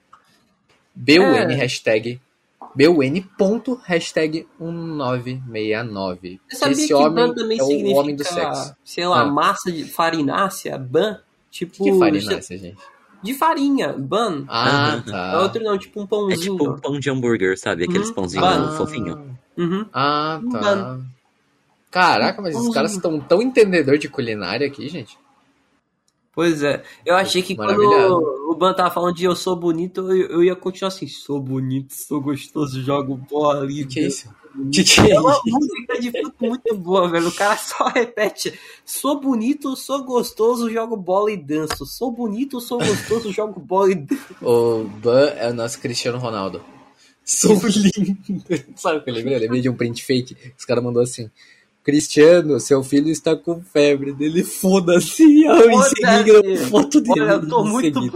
B-U-N, É. hashtag. B-U-N ponto, hashtag 1969. Você sabia Esse que homem ban também é o significa, homem do sexo. sei lá, Ah. massa de farinácea, ban? Tipo, que farinácea, gente? de farinha, ban. Ah, Aham. É tá. outro não, tipo um É pãozinho. tipo um pão de hambúrguer, sabe? Aqueles Uhum. pãozinhos Ban. fofinhos. Uhum. Ah, tá. Caraca, mas os caras estão tão entendedor de culinária aqui, gente. Pois é. Eu achei que quando o Ban tava falando de eu sou bonito, eu, eu ia continuar assim, sou bonito, sou gostoso, jogo bola ali. Que que é isso? Que que é É uma música de fruto muito boa, velho. O cara só repete: sou bonito, sou gostoso, jogo bola e danço. Sou bonito, sou gostoso, jogo bola e danço. O Ban é o nosso Cristiano Ronaldo. Sou lindo. Sabe o que eu lembrei? Eu lembrei de um print fake. Os caras mandou assim. Cristiano, seu filho está com febre dele, foda-se. Aí em seguida, foto dele. Olha, eu tô muito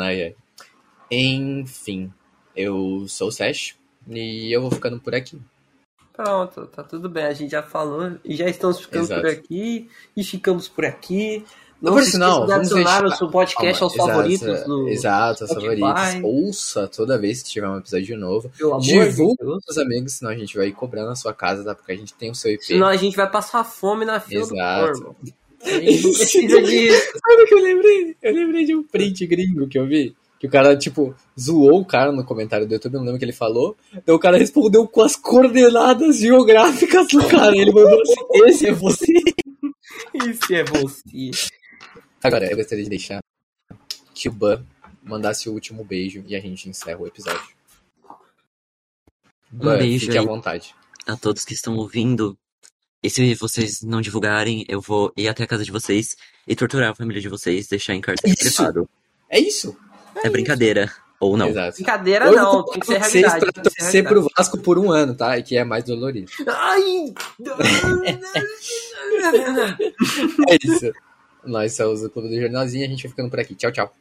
ai. Enfim, eu sou o Sesh e eu vou ficando por aqui. Pronto, tá tudo bem. A gente já falou e já estamos ficando Exato. por aqui e ficamos por aqui. Não Por sinal, de vamos adicionar o seu podcast aos Calma, favoritos exato, do Exato, aos favoritos. Ouça toda vez que tiver um episódio novo. Pelo amor de Divulga Deus. pros amigos, senão a gente vai cobrar na sua casa, tá? Porque a gente tem o seu IP. Senão a gente vai passar fome na fila Exato. do corpo. A gente não precisa disso. Sabe o que eu lembrei? Eu lembrei de um print gringo que eu vi. Que o cara, tipo, zoou o cara no comentário do YouTube, não lembro o que ele falou. Então o cara respondeu com as coordenadas geográficas do cara. Ele mandou assim: Esse é você. Isso é você. Agora, eu gostaria de deixar que o Ban mandasse o último beijo e a gente encerra o episódio. Ban, beijo fique à vontade. A todos que estão ouvindo. E se vocês não divulgarem, eu vou ir até a casa de vocês e torturar a família de vocês, deixar em cartão Isso. privado. É isso. É brincadeira. Ou não. Exato. Brincadeira Eu não, tem que ser vocês realidade. pra torcer pro. Vasco por um ano, tá? E que é mais dolorido. Ai! É isso. Nós somos o Clube do Jornalzinho e a gente vai ficando por aqui. Tchau, tchau.